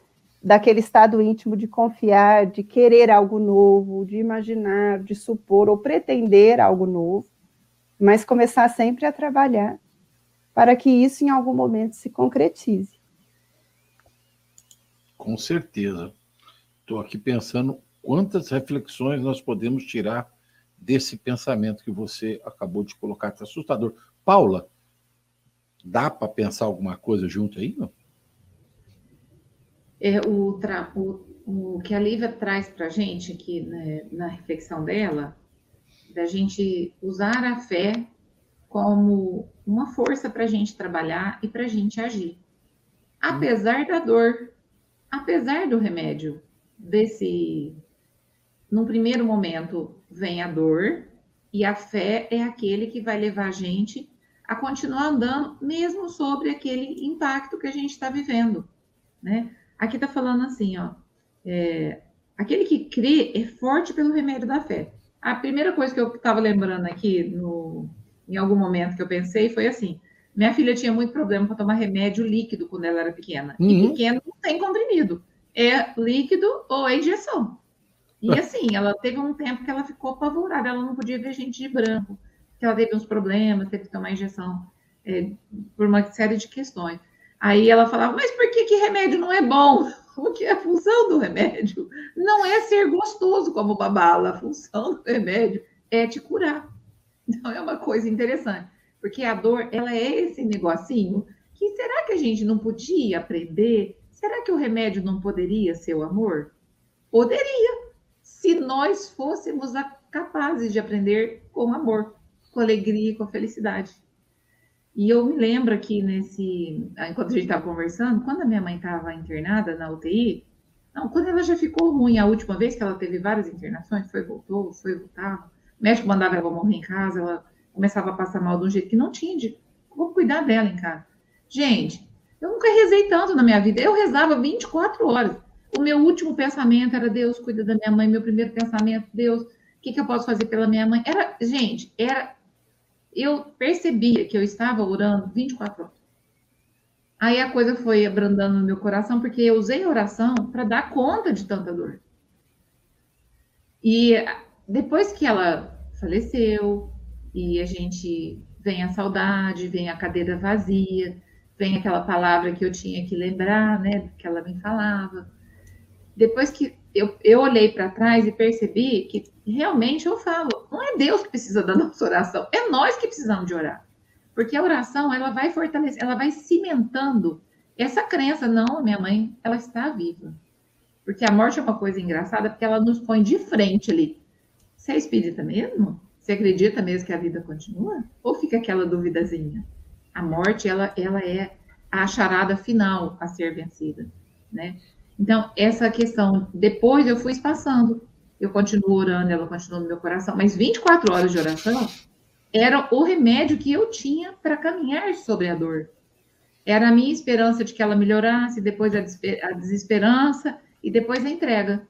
daquele estado íntimo de confiar, de querer algo novo, de imaginar, de supor ou pretender algo novo, mas começar sempre a trabalhar para que isso em algum momento se concretize. Com certeza. Estou aqui pensando quantas reflexões nós podemos tirar desse pensamento que você acabou de colocar. Está assustador. Paula, dá para pensar alguma coisa junto aí? Não? É, o, o, o, que a Lívia traz para a gente aqui né, na reflexão dela, da gente usar a fé como uma força para a gente trabalhar e para a gente agir. Apesar da dor, apesar do remédio, desse. Num primeiro momento vem a dor, e a fé é aquele que vai levar a gente a continuar andando, mesmo sobre aquele impacto que a gente está vivendo. Né? Aqui está falando assim, ó. É, aquele que crê é forte pelo remédio da fé. A primeira coisa que eu estava lembrando aqui no, em algum momento que eu pensei foi assim: minha filha tinha muito problema para tomar remédio líquido quando ela era pequena. Uhum. E pequeno não tem comprimido, é líquido ou é injeção. E assim, ela teve um tempo que ela ficou apavorada, ela não podia ver gente de branco, que ela teve uns problemas, teve que tomar injeção é, por uma série de questões. Aí ela falava, mas por que, que remédio não é bom? O que é a função do remédio? Não é ser gostoso como uma bala, a função do remédio é te curar. Então é uma coisa interessante, porque a dor, ela é esse negocinho que será que a gente não podia aprender? Será que o remédio não poderia ser o amor? Poderia, se nós fôssemos capazes de aprender com amor, com alegria e com felicidade. E eu me lembro aqui nesse, enquanto a gente estava conversando, quando a minha mãe estava internada na UTI, não, quando ela já ficou ruim a última vez que ela teve várias internações, foi voltou, foi voltava, o médico mandava ela morrer em casa, ela começava a passar mal de um jeito que não tinha de como cuidar dela em casa. Gente, eu nunca rezei tanto na minha vida. Eu rezava 24 horas. O meu último pensamento era Deus cuida da minha mãe. Meu primeiro pensamento, Deus, o que, que eu posso fazer pela minha mãe? Era, gente, era. Eu percebia que eu estava orando 24 horas. Aí a coisa foi abrandando no meu coração, porque eu usei a oração para dar conta de tanta dor. E depois que ela faleceu e a gente vem a saudade, vem a cadeira vazia, vem aquela palavra que eu tinha que lembrar, né, que ela me falava. Depois que eu, eu olhei para trás e percebi que realmente eu falo, não é Deus que precisa da nossa oração, é nós que precisamos de orar. Porque a oração, ela vai fortalecer, ela vai cimentando essa crença, não, minha mãe, ela está viva. Porque a morte é uma coisa engraçada, porque ela nos põe de frente ali Você é espírita mesmo? Você acredita mesmo que a vida continua? Ou fica aquela duvidazinha? A morte, ela, ela é a charada final a ser vencida, né? Então, essa questão, depois eu fui espaçando. Eu continuo orando, ela continua no meu coração, mas 24 horas de oração era o remédio que eu tinha para caminhar sobre a dor. Era a minha esperança de que ela melhorasse, depois a desesperança e depois a entrega.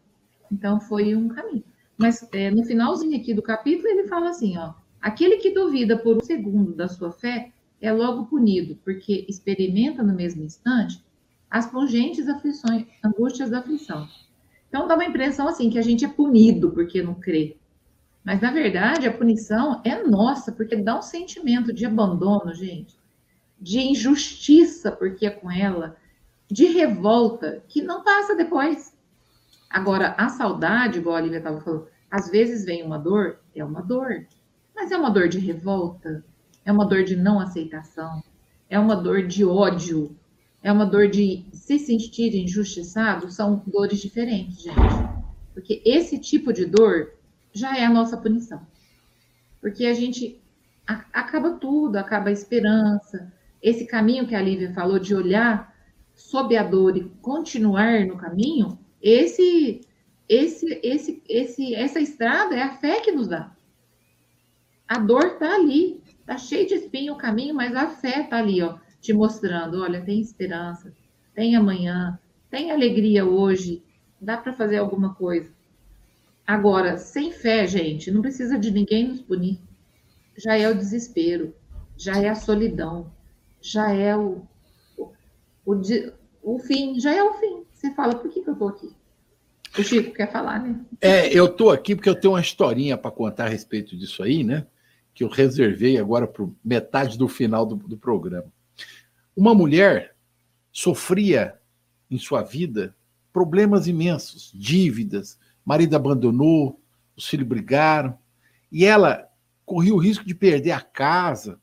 Então, foi um caminho. Mas é, no finalzinho aqui do capítulo, ele fala assim: ó, aquele que duvida por um segundo da sua fé é logo punido, porque experimenta no mesmo instante as pungentes aflições, angústias da aflição. Então dá uma impressão assim que a gente é punido porque não crê. Mas na verdade a punição é nossa, porque dá um sentimento de abandono, gente, de injustiça porque é com ela, de revolta que não passa depois. Agora, a saudade, igual a Lívia estava falando, às vezes vem uma dor, é uma dor, mas é uma dor de revolta, é uma dor de não aceitação, é uma dor de ódio, é uma dor de se sentir injustiçado, são dores diferentes, gente. Porque esse tipo de dor já é a nossa punição. Porque a gente a, acaba tudo, acaba a esperança. Esse caminho que a Lívia falou de olhar sob a dor e continuar no caminho, esse esse esse esse essa estrada é a fé que nos dá. A dor está ali, está cheio de espinho o caminho, mas a fé está ali, ó te mostrando, olha, tem esperança, tem amanhã, tem alegria hoje, dá para fazer alguma coisa. Agora, sem fé, gente, não precisa de ninguém nos punir. Já é o desespero, já é a solidão, já é o, o, o, o fim, já é o fim. Você fala, por que, que eu estou aqui? O Chico quer falar, né? É, eu estou aqui porque eu tenho uma historinha para contar a respeito disso aí, né? Que eu reservei agora para metade do final do, do programa. Uma mulher sofria em sua vida problemas imensos, dívidas, marido abandonou, os filhos brigaram, e ela corria o risco de perder a casa.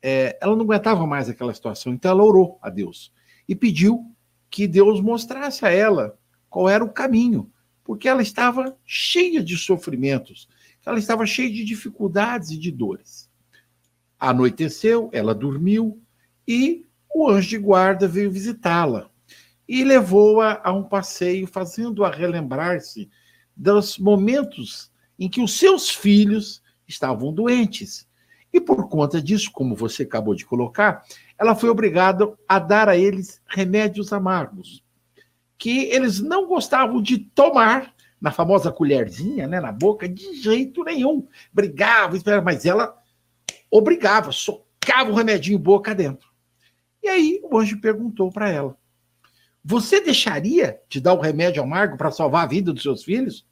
É, ela não aguentava mais aquela situação, então ela orou a Deus e pediu que Deus mostrasse a ela qual era o caminho, porque ela estava cheia de sofrimentos, ela estava cheia de dificuldades e de dores. Anoiteceu, ela dormiu e o anjo de guarda veio visitá-la e levou-a a um passeio, fazendo-a relembrar-se dos momentos em que os seus filhos estavam doentes. E por conta disso, como você acabou de colocar, ela foi obrigada a dar a eles remédios amargos, que eles não gostavam de tomar na famosa colherzinha, né, na boca, de jeito nenhum. Brigava, mas ela obrigava, socava o remedinho boca dentro. E aí o anjo perguntou para ela: Você deixaria de dar o remédio amargo para salvar a vida dos seus filhos?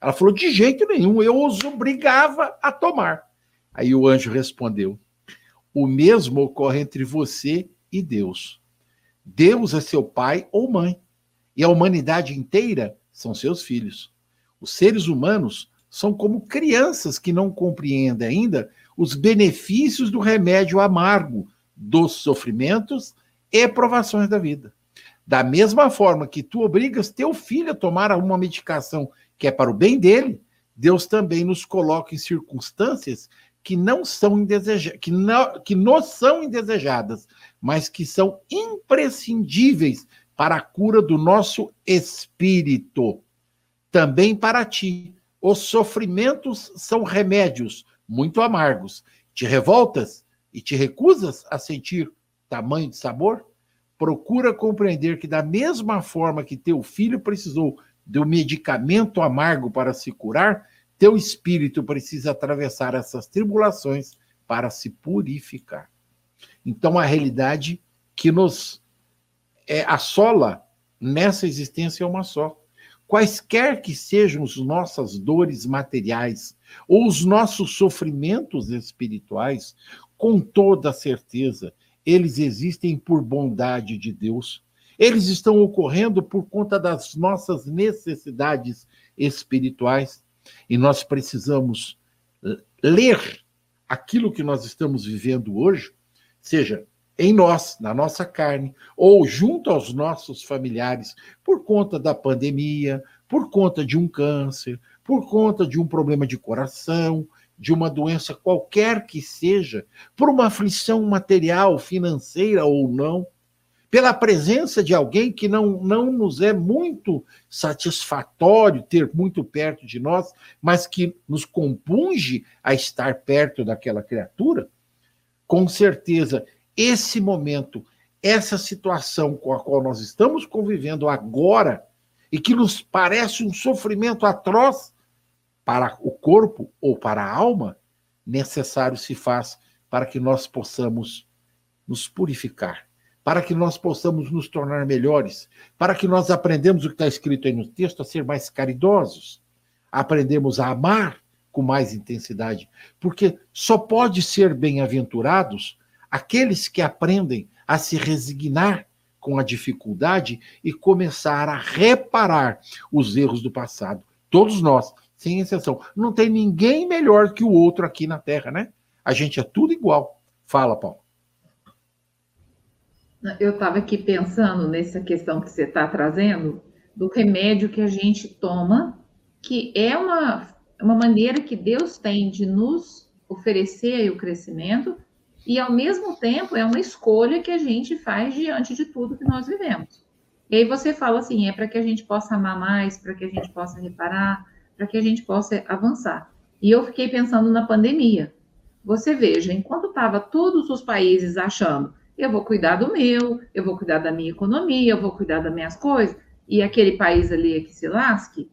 Ela falou: De jeito nenhum, eu os obrigava a tomar. Aí o anjo respondeu: O mesmo ocorre entre você e Deus. Deus é seu pai ou mãe, e a humanidade inteira são seus filhos. Os seres humanos são como crianças que não compreendem ainda os benefícios do remédio amargo dos sofrimentos e provações da vida. Da mesma forma que tu obrigas teu filho a tomar uma medicação que é para o bem dele, Deus também nos coloca em circunstâncias que não são indesejadas, que, não, que nos são indesejadas, mas que são imprescindíveis para a cura do nosso espírito. Também para ti, os sofrimentos são remédios muito amargos. Te revoltas? E te recusas a sentir tamanho de sabor, procura compreender que, da mesma forma que teu filho precisou do medicamento amargo para se curar, teu espírito precisa atravessar essas tribulações para se purificar. Então, a realidade que nos é, assola nessa existência é uma só. Quaisquer que sejam as nossas dores materiais ou os nossos sofrimentos espirituais, com toda certeza, eles existem por bondade de Deus. Eles estão ocorrendo por conta das nossas necessidades espirituais. E nós precisamos ler aquilo que nós estamos vivendo hoje, seja em nós, na nossa carne, ou junto aos nossos familiares, por conta da pandemia, por conta de um câncer, por conta de um problema de coração, de uma doença qualquer que seja, por uma aflição material, financeira ou não, pela presença de alguém que não, não nos é muito satisfatório ter muito perto de nós, mas que nos compunge a estar perto daquela criatura, com certeza esse momento, essa situação com a qual nós estamos convivendo agora e que nos parece um sofrimento atroz para o corpo ou para a alma, necessário se faz para que nós possamos nos purificar para que nós possamos nos tornar melhores, para que nós aprendamos o que está escrito aí no texto, a ser mais caridosos, aprendemos a amar com mais intensidade, porque só pode ser bem-aventurados aqueles que aprendem a se resignar com a dificuldade e começar a reparar os erros do passado. Todos nós, sem exceção. Não tem ninguém melhor que o outro aqui na Terra, né? A gente é tudo igual. Fala, Paulo. Eu estava aqui pensando nessa questão que você está trazendo, do remédio que a gente toma, que é uma, uma maneira que Deus tem de nos oferecer o crescimento, e ao mesmo tempo é uma escolha que a gente faz diante de tudo que nós vivemos. E aí você fala assim, é para que a gente possa amar mais, para que a gente possa reparar, para que a gente possa avançar. E eu fiquei pensando na pandemia. Você veja, enquanto estava todos os países achando eu vou cuidar do meu, eu vou cuidar da minha economia, eu vou cuidar das minhas coisas, e aquele país ali é que se lasque,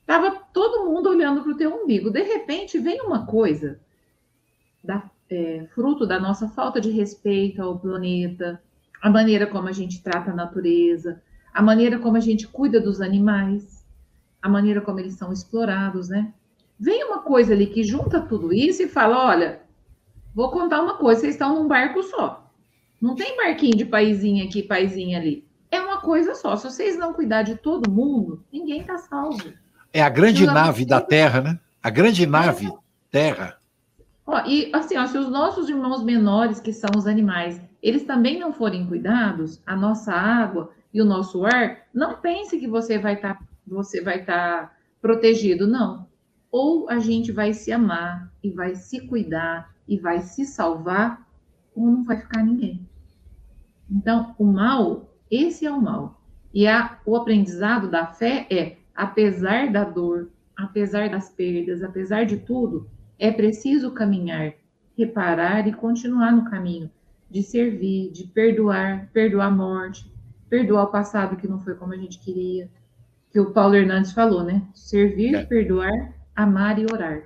estava todo mundo olhando para o teu umbigo. De repente, vem uma coisa, da, é, fruto da nossa falta de respeito ao planeta, a maneira como a gente trata a natureza, a maneira como a gente cuida dos animais, a maneira como eles são explorados, né? Vem uma coisa ali que junta tudo isso e fala: olha, vou contar uma coisa, vocês estão num barco só. Não tem barquinho de paizinho aqui, paizinho ali. É uma coisa só. Se vocês não cuidar de todo mundo, ninguém está salvo. É a grande nave da Terra, né? A grande nave é. Terra. Ó, e assim, ó, se os nossos irmãos menores, que são os animais, eles também não forem cuidados, a nossa água e o nosso ar, não pense que você vai estar tá, você vai estar tá protegido, não. Ou a gente vai se amar e vai se cuidar e vai se salvar, ou não vai ficar ninguém. Então, o mal, esse é o mal. E a, o aprendizado da fé é, apesar da dor, apesar das perdas, apesar de tudo, é preciso caminhar, reparar e continuar no caminho de servir, de perdoar, perdoar a morte, perdoar o passado que não foi como a gente queria, que o Paulo Hernandes falou, né? Servir, é. perdoar, amar e orar.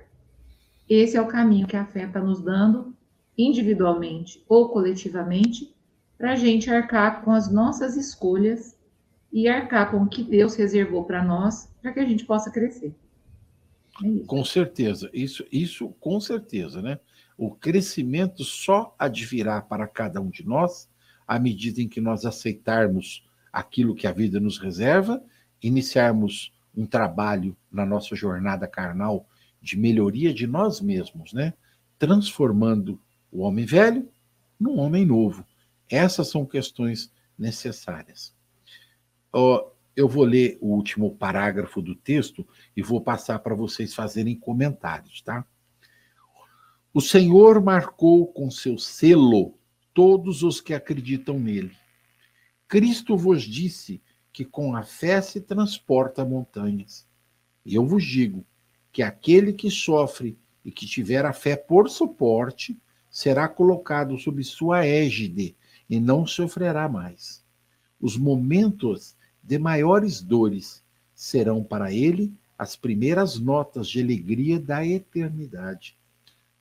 Esse é o caminho que a fé está nos dando, individualmente ou coletivamente, para a gente arcar com as nossas escolhas e arcar com o que Deus reservou para nós, para que a gente possa crescer. É com certeza, isso, isso com certeza, né? O crescimento só advirá para cada um de nós à medida em que nós aceitarmos aquilo que a vida nos reserva, iniciarmos um trabalho na nossa jornada carnal de melhoria de nós mesmos, né? Transformando o homem velho num homem novo, essas são questões necessárias. Eu vou ler o último parágrafo do texto e vou passar para vocês fazerem comentários, tá? O Senhor marcou com seu selo todos os que acreditam nele. Cristo vos disse que com a fé se transporta montanhas. E eu vos digo que aquele que sofre e que tiver a fé por suporte será colocado sob sua égide e não sofrerá mais. Os momentos de maiores dores serão para ele as primeiras notas de alegria da eternidade.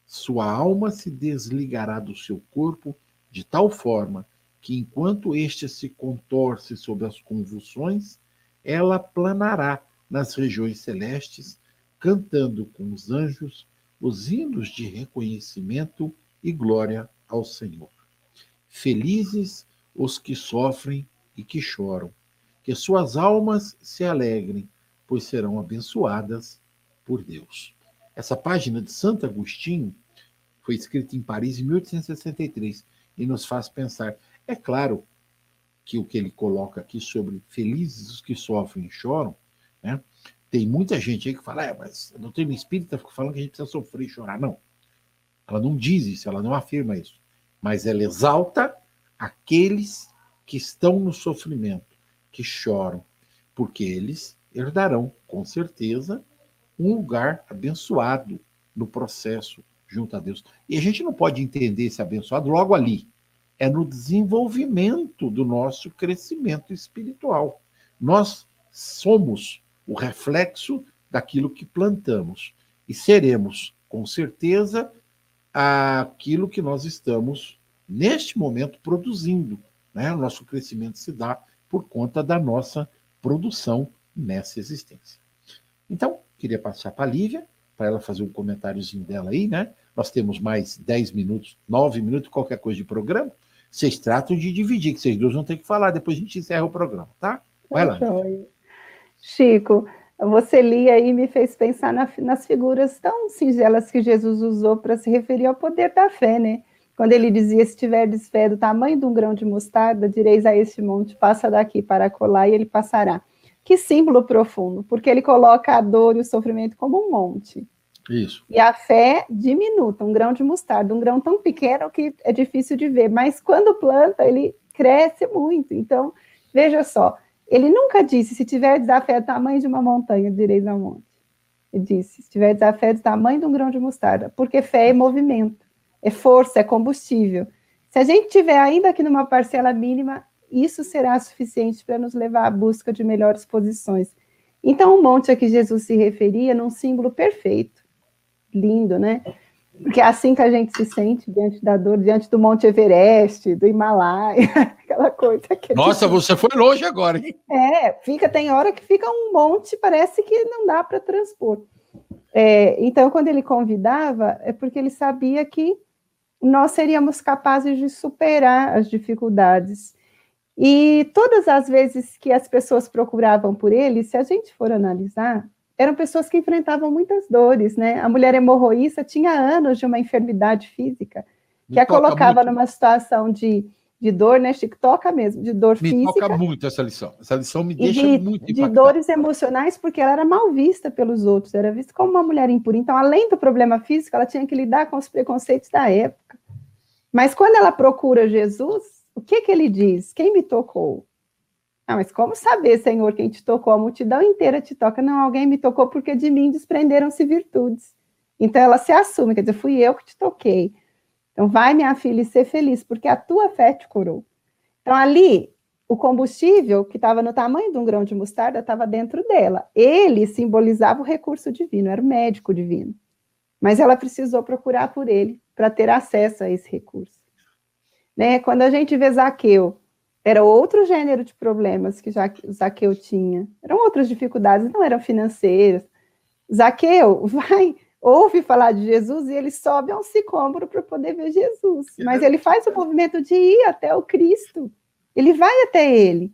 Sua alma se desligará do seu corpo de tal forma que, enquanto este se contorce sob as convulsões, ela planará nas regiões celestes, cantando com os anjos os hinos de reconhecimento e glória ao Senhor. Felizes os que sofrem e que choram, que suas almas se alegrem, pois serão abençoadas por Deus. Essa página de Santo Agostinho foi escrita em Paris em 1863 e nos faz pensar. É claro que o que ele coloca aqui sobre felizes os que sofrem e choram Né? Tem muita gente aí que fala, é, mas a doutrina espírita fica falando que a gente precisa sofrer e chorar. Não. Ela não diz isso, ela não afirma isso. Mas ela exalta aqueles que estão no sofrimento, que choram, porque eles herdarão, com certeza, um lugar abençoado no processo junto a Deus. E a gente não pode entender esse abençoado logo ali. É no desenvolvimento do nosso crescimento espiritual. Nós somos o reflexo daquilo que plantamos e seremos, com certeza, aquilo que nós estamos neste momento produzindo. Né? O nosso crescimento se dá por conta da nossa produção nessa existência. Então, queria passar para a Lívia, para ela fazer um comentáriozinho dela aí, né? Nós temos mais 10 minutos, 9 minutos, qualquer coisa de programa. Vocês tratam de dividir, que vocês dois vão ter que falar, depois a gente encerra o programa, tá? Vai lá. Chico, você lia aí e me fez pensar na, nas figuras tão singelas que Jesus usou para se referir ao poder da fé, né? Quando ele dizia: Se tiverdes fé do tamanho de um grão de mostarda, direis a este monte, passa daqui para colar, e ele passará. Que símbolo profundo, porque ele coloca a dor e o sofrimento como um monte. Isso. E a fé diminuta, um grão de mostarda, um grão tão pequeno que é difícil de ver, mas quando planta, ele cresce muito. Então, veja só, ele nunca disse, se tiver desafio do tamanho de uma montanha, direis ao monte. Ele disse, se tiver desafio do tamanho de um grão de mostarda, porque fé é movimento, é força, é combustível. Se a gente tiver ainda aqui numa parcela mínima, isso será suficiente para nos levar à busca de melhores posições. Então, o monte a que Jesus se referia num símbolo perfeito, lindo, né? Porque é assim que a gente se sente diante da dor, diante do Monte Everest, do Himalaia, aquela coisa que. Nossa, gente... você foi longe agora, hein? É, fica, tem hora que fica um monte, parece que não dá para transpor. É, então, quando ele convidava, é porque ele sabia que nós seríamos capazes de superar as dificuldades. E todas as vezes que as pessoas procuravam por ele, se a gente for analisar, eram pessoas que enfrentavam muitas dores, né? A mulher hemorroísta tinha anos de uma enfermidade física que me a colocava muito. numa situação de, de dor, né, Chico? Toca mesmo, de dor me física. Me toca muito essa lição. Essa lição me deixa de, muito impactado. De dores emocionais, porque ela era mal vista pelos outros, era vista como uma mulher impura. Então, além do problema físico, ela tinha que lidar com os preconceitos da época. Mas quando ela procura Jesus, o que que ele diz? Quem me tocou? Ah, mas como saber, Senhor, quem te tocou? A multidão inteira te toca. Não, alguém me tocou porque de mim desprenderam-se virtudes. Então ela se assume, quer dizer, fui eu que te toquei. Então vai, minha filha, e ser feliz, porque a tua fé te curou. Então ali, o combustível, que estava no tamanho de um grão de mostarda, estava dentro dela. Ele simbolizava o recurso divino, era o médico divino. Mas ela precisou procurar por ele para ter acesso a esse recurso. Né? Quando a gente vê Zaqueu, era outro gênero de problemas que já Zaqueu tinha. Eram outras dificuldades, não eram financeiras. Zaqueu vai, ouve falar de Jesus e ele sobe a um sicômoro para poder ver Jesus. Mas ele faz o movimento de ir até o Cristo. Ele vai até ele.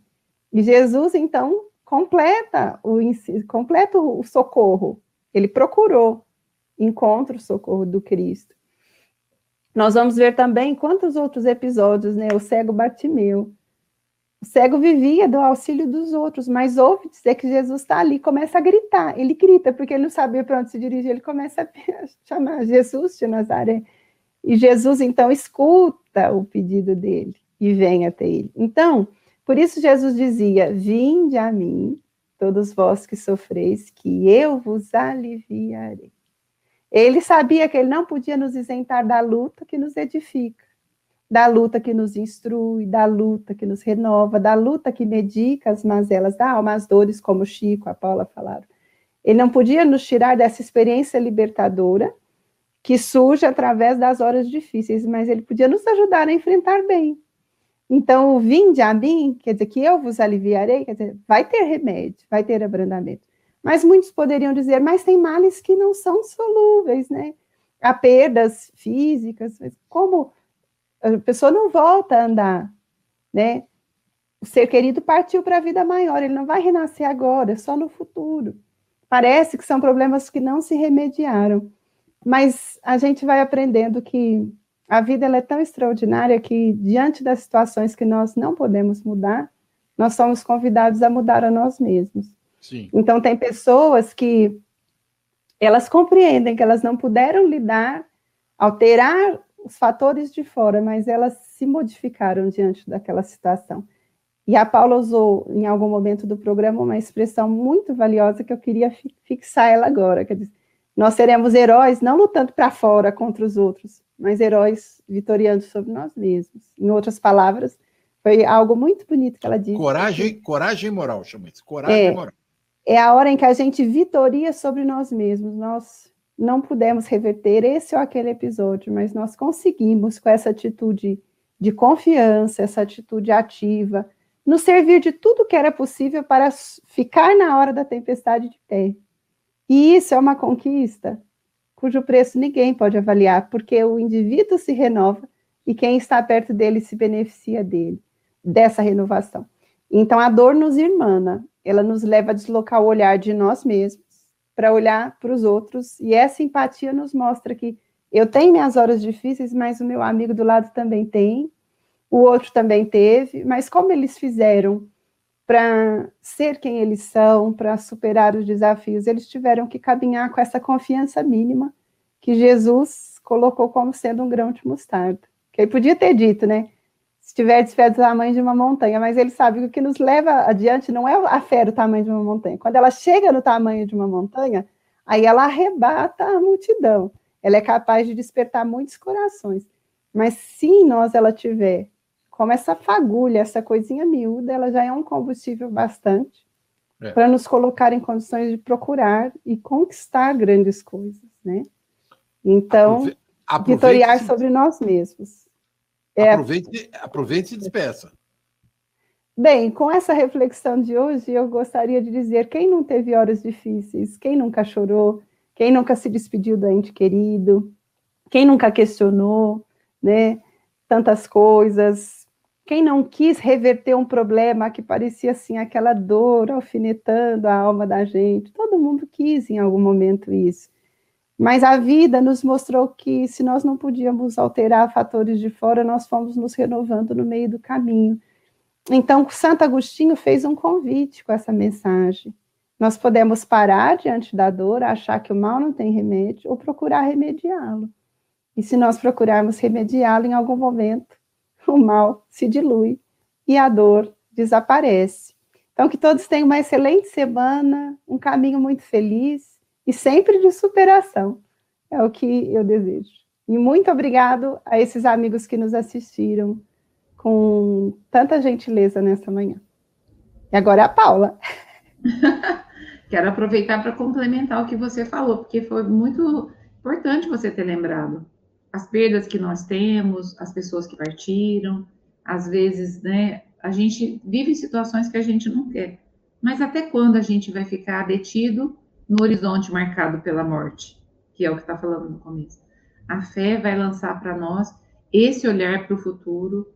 E Jesus, então, completa o, completa o socorro. Ele procurou, encontra o socorro do Cristo. Nós vamos ver também quantos outros episódios, né? O cego Bartimeu. O cego vivia do auxílio dos outros, mas ouve dizer que Jesus está ali, começa a gritar. Ele grita porque ele não sabia para onde se dirigir, ele começa a chamar Jesus de Nazaré. E Jesus então escuta o pedido dele e vem até ele. Então, por isso Jesus dizia: Vinde a mim, todos vós que sofreis, que eu vos aliviarei. Ele sabia que ele não podia nos isentar da luta que nos edifica da luta que nos instrui, da luta que nos renova, da luta que medica as mazelas da alma, as dores, como o Chico, a Paula falaram. Ele não podia nos tirar dessa experiência libertadora que surge através das horas difíceis, mas ele podia nos ajudar a enfrentar bem. Então, o vinde a mim, quer dizer, que eu vos aliviarei, quer dizer, vai ter remédio, vai ter abrandamento. Mas muitos poderiam dizer, mas tem males que não são solúveis, né? Há perdas físicas, como a pessoa não volta a andar, né? O ser querido partiu para a vida maior, ele não vai renascer agora, só no futuro. Parece que são problemas que não se remediaram, mas a gente vai aprendendo que a vida é tão extraordinária que, diante das situações que nós não podemos mudar, nós somos convidados a mudar a nós mesmos. Sim. Então, tem pessoas que elas compreendem que elas não puderam lidar, alterar os fatores de fora, mas elas se modificaram diante daquela situação. E a Paula usou, em algum momento do programa, uma expressão muito valiosa que eu queria fixar ela agora. Quer dizer, nós seremos heróis não lutando para fora contra os outros, mas heróis vitoriando sobre nós mesmos. Em outras palavras, foi algo muito bonito que ela disse. Coragem, coragem moral, chama isso. Coragem é, moral. É a hora em que a gente vitoria sobre nós mesmos. Nós não pudemos reverter esse ou aquele episódio, mas nós conseguimos, com essa atitude de confiança, essa atitude ativa, nos servir de tudo que era possível para ficar na hora da tempestade de pé. E isso é uma conquista cujo preço ninguém pode avaliar, porque o indivíduo se renova e quem está perto dele se beneficia dele, dessa renovação. Então a dor nos irmana, ela nos leva a deslocar o olhar de nós mesmos para olhar para os outros, e essa empatia nos mostra que eu tenho minhas horas difíceis, mas o meu amigo do lado também tem, o outro também teve, mas como eles fizeram para ser quem eles são, para superar os desafios, eles tiveram que caminhar com essa confiança mínima que Jesus colocou como sendo um grão de mostarda. Que ele podia ter dito, né? Se tiver fé do tamanho de uma montanha, mas ele sabe que o que nos leva adiante não é a fé do tamanho de uma montanha. Quando ela chega no tamanho de uma montanha, aí ela arrebata a multidão. Ela é capaz de despertar muitos corações. Mas se em nós ela tiver como essa fagulha, essa coisinha miúda, ela já é um combustível bastante é. para nos colocar em condições de procurar e conquistar grandes coisas, né? Então, Aprove vitoriar sobre nós mesmos. É... Aproveite, aproveite e despeça. Bem, com essa reflexão de hoje, eu gostaria de dizer: quem não teve horas difíceis, quem nunca chorou, quem nunca se despediu do ente querido, quem nunca questionou, né? Tantas coisas, quem não quis reverter um problema que parecia assim aquela dor alfinetando a alma da gente? Todo mundo quis em algum momento isso. Mas a vida nos mostrou que se nós não podíamos alterar fatores de fora, nós fomos nos renovando no meio do caminho. Então, Santo Agostinho fez um convite com essa mensagem. Nós podemos parar diante da dor, achar que o mal não tem remédio, ou procurar remediá-lo. E se nós procurarmos remediá-lo em algum momento, o mal se dilui e a dor desaparece. Então, que todos tenham uma excelente semana, um caminho muito feliz e sempre de superação. É o que eu desejo. E muito obrigado a esses amigos que nos assistiram com tanta gentileza nessa manhã. E agora a Paula. Quero aproveitar para complementar o que você falou, porque foi muito importante você ter lembrado as perdas que nós temos, as pessoas que partiram, às vezes, né, a gente vive situações que a gente não quer. Mas até quando a gente vai ficar detido no horizonte marcado pela morte, que é o que está falando no começo? A fé vai lançar para nós esse olhar para o futuro,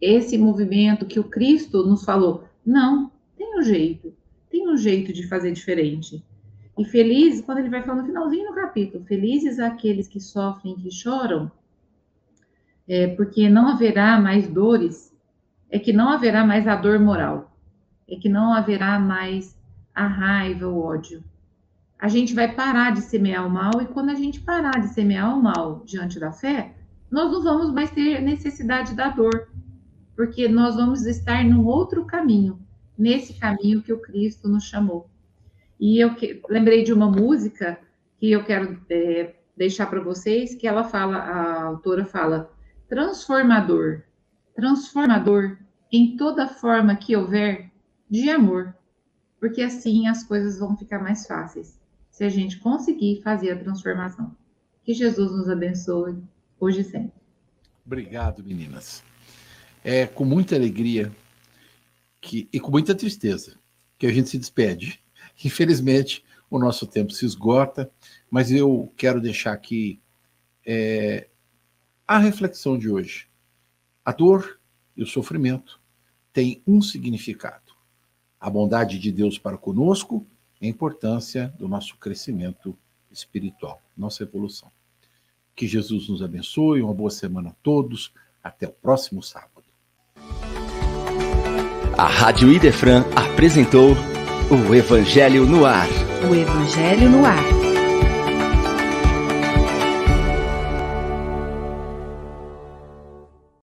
esse movimento que o Cristo nos falou. Não, tem um jeito, tem um jeito de fazer diferente. E felizes, quando ele vai falar no finalzinho do capítulo, felizes aqueles que sofrem que choram, é, porque não haverá mais dores, é que não haverá mais a dor moral, é que não haverá mais a raiva, o ódio. A gente vai parar de semear o mal, e quando a gente parar de semear o mal diante da fé, nós não vamos mais ter necessidade da dor, porque nós vamos estar num outro caminho, nesse caminho que o Cristo nos chamou. E eu que, lembrei de uma música que eu quero é, deixar para vocês, que ela fala, a autora fala, transformador, transformador em toda forma que houver de amor, porque assim as coisas vão ficar mais fáceis, se a gente conseguir fazer a transformação. Que Jesus nos abençoe hoje e sempre. Obrigado, meninas. É com muita alegria que, e com muita tristeza que a gente se despede Infelizmente, o nosso tempo se esgota, mas eu quero deixar aqui é, a reflexão de hoje. A dor e o sofrimento têm um significado: a bondade de Deus para conosco a importância do nosso crescimento espiritual, nossa evolução. Que Jesus nos abençoe, uma boa semana a todos. Até o próximo sábado. A Rádio Idefran apresentou O Evangelho no ar. O Evangelho no ar.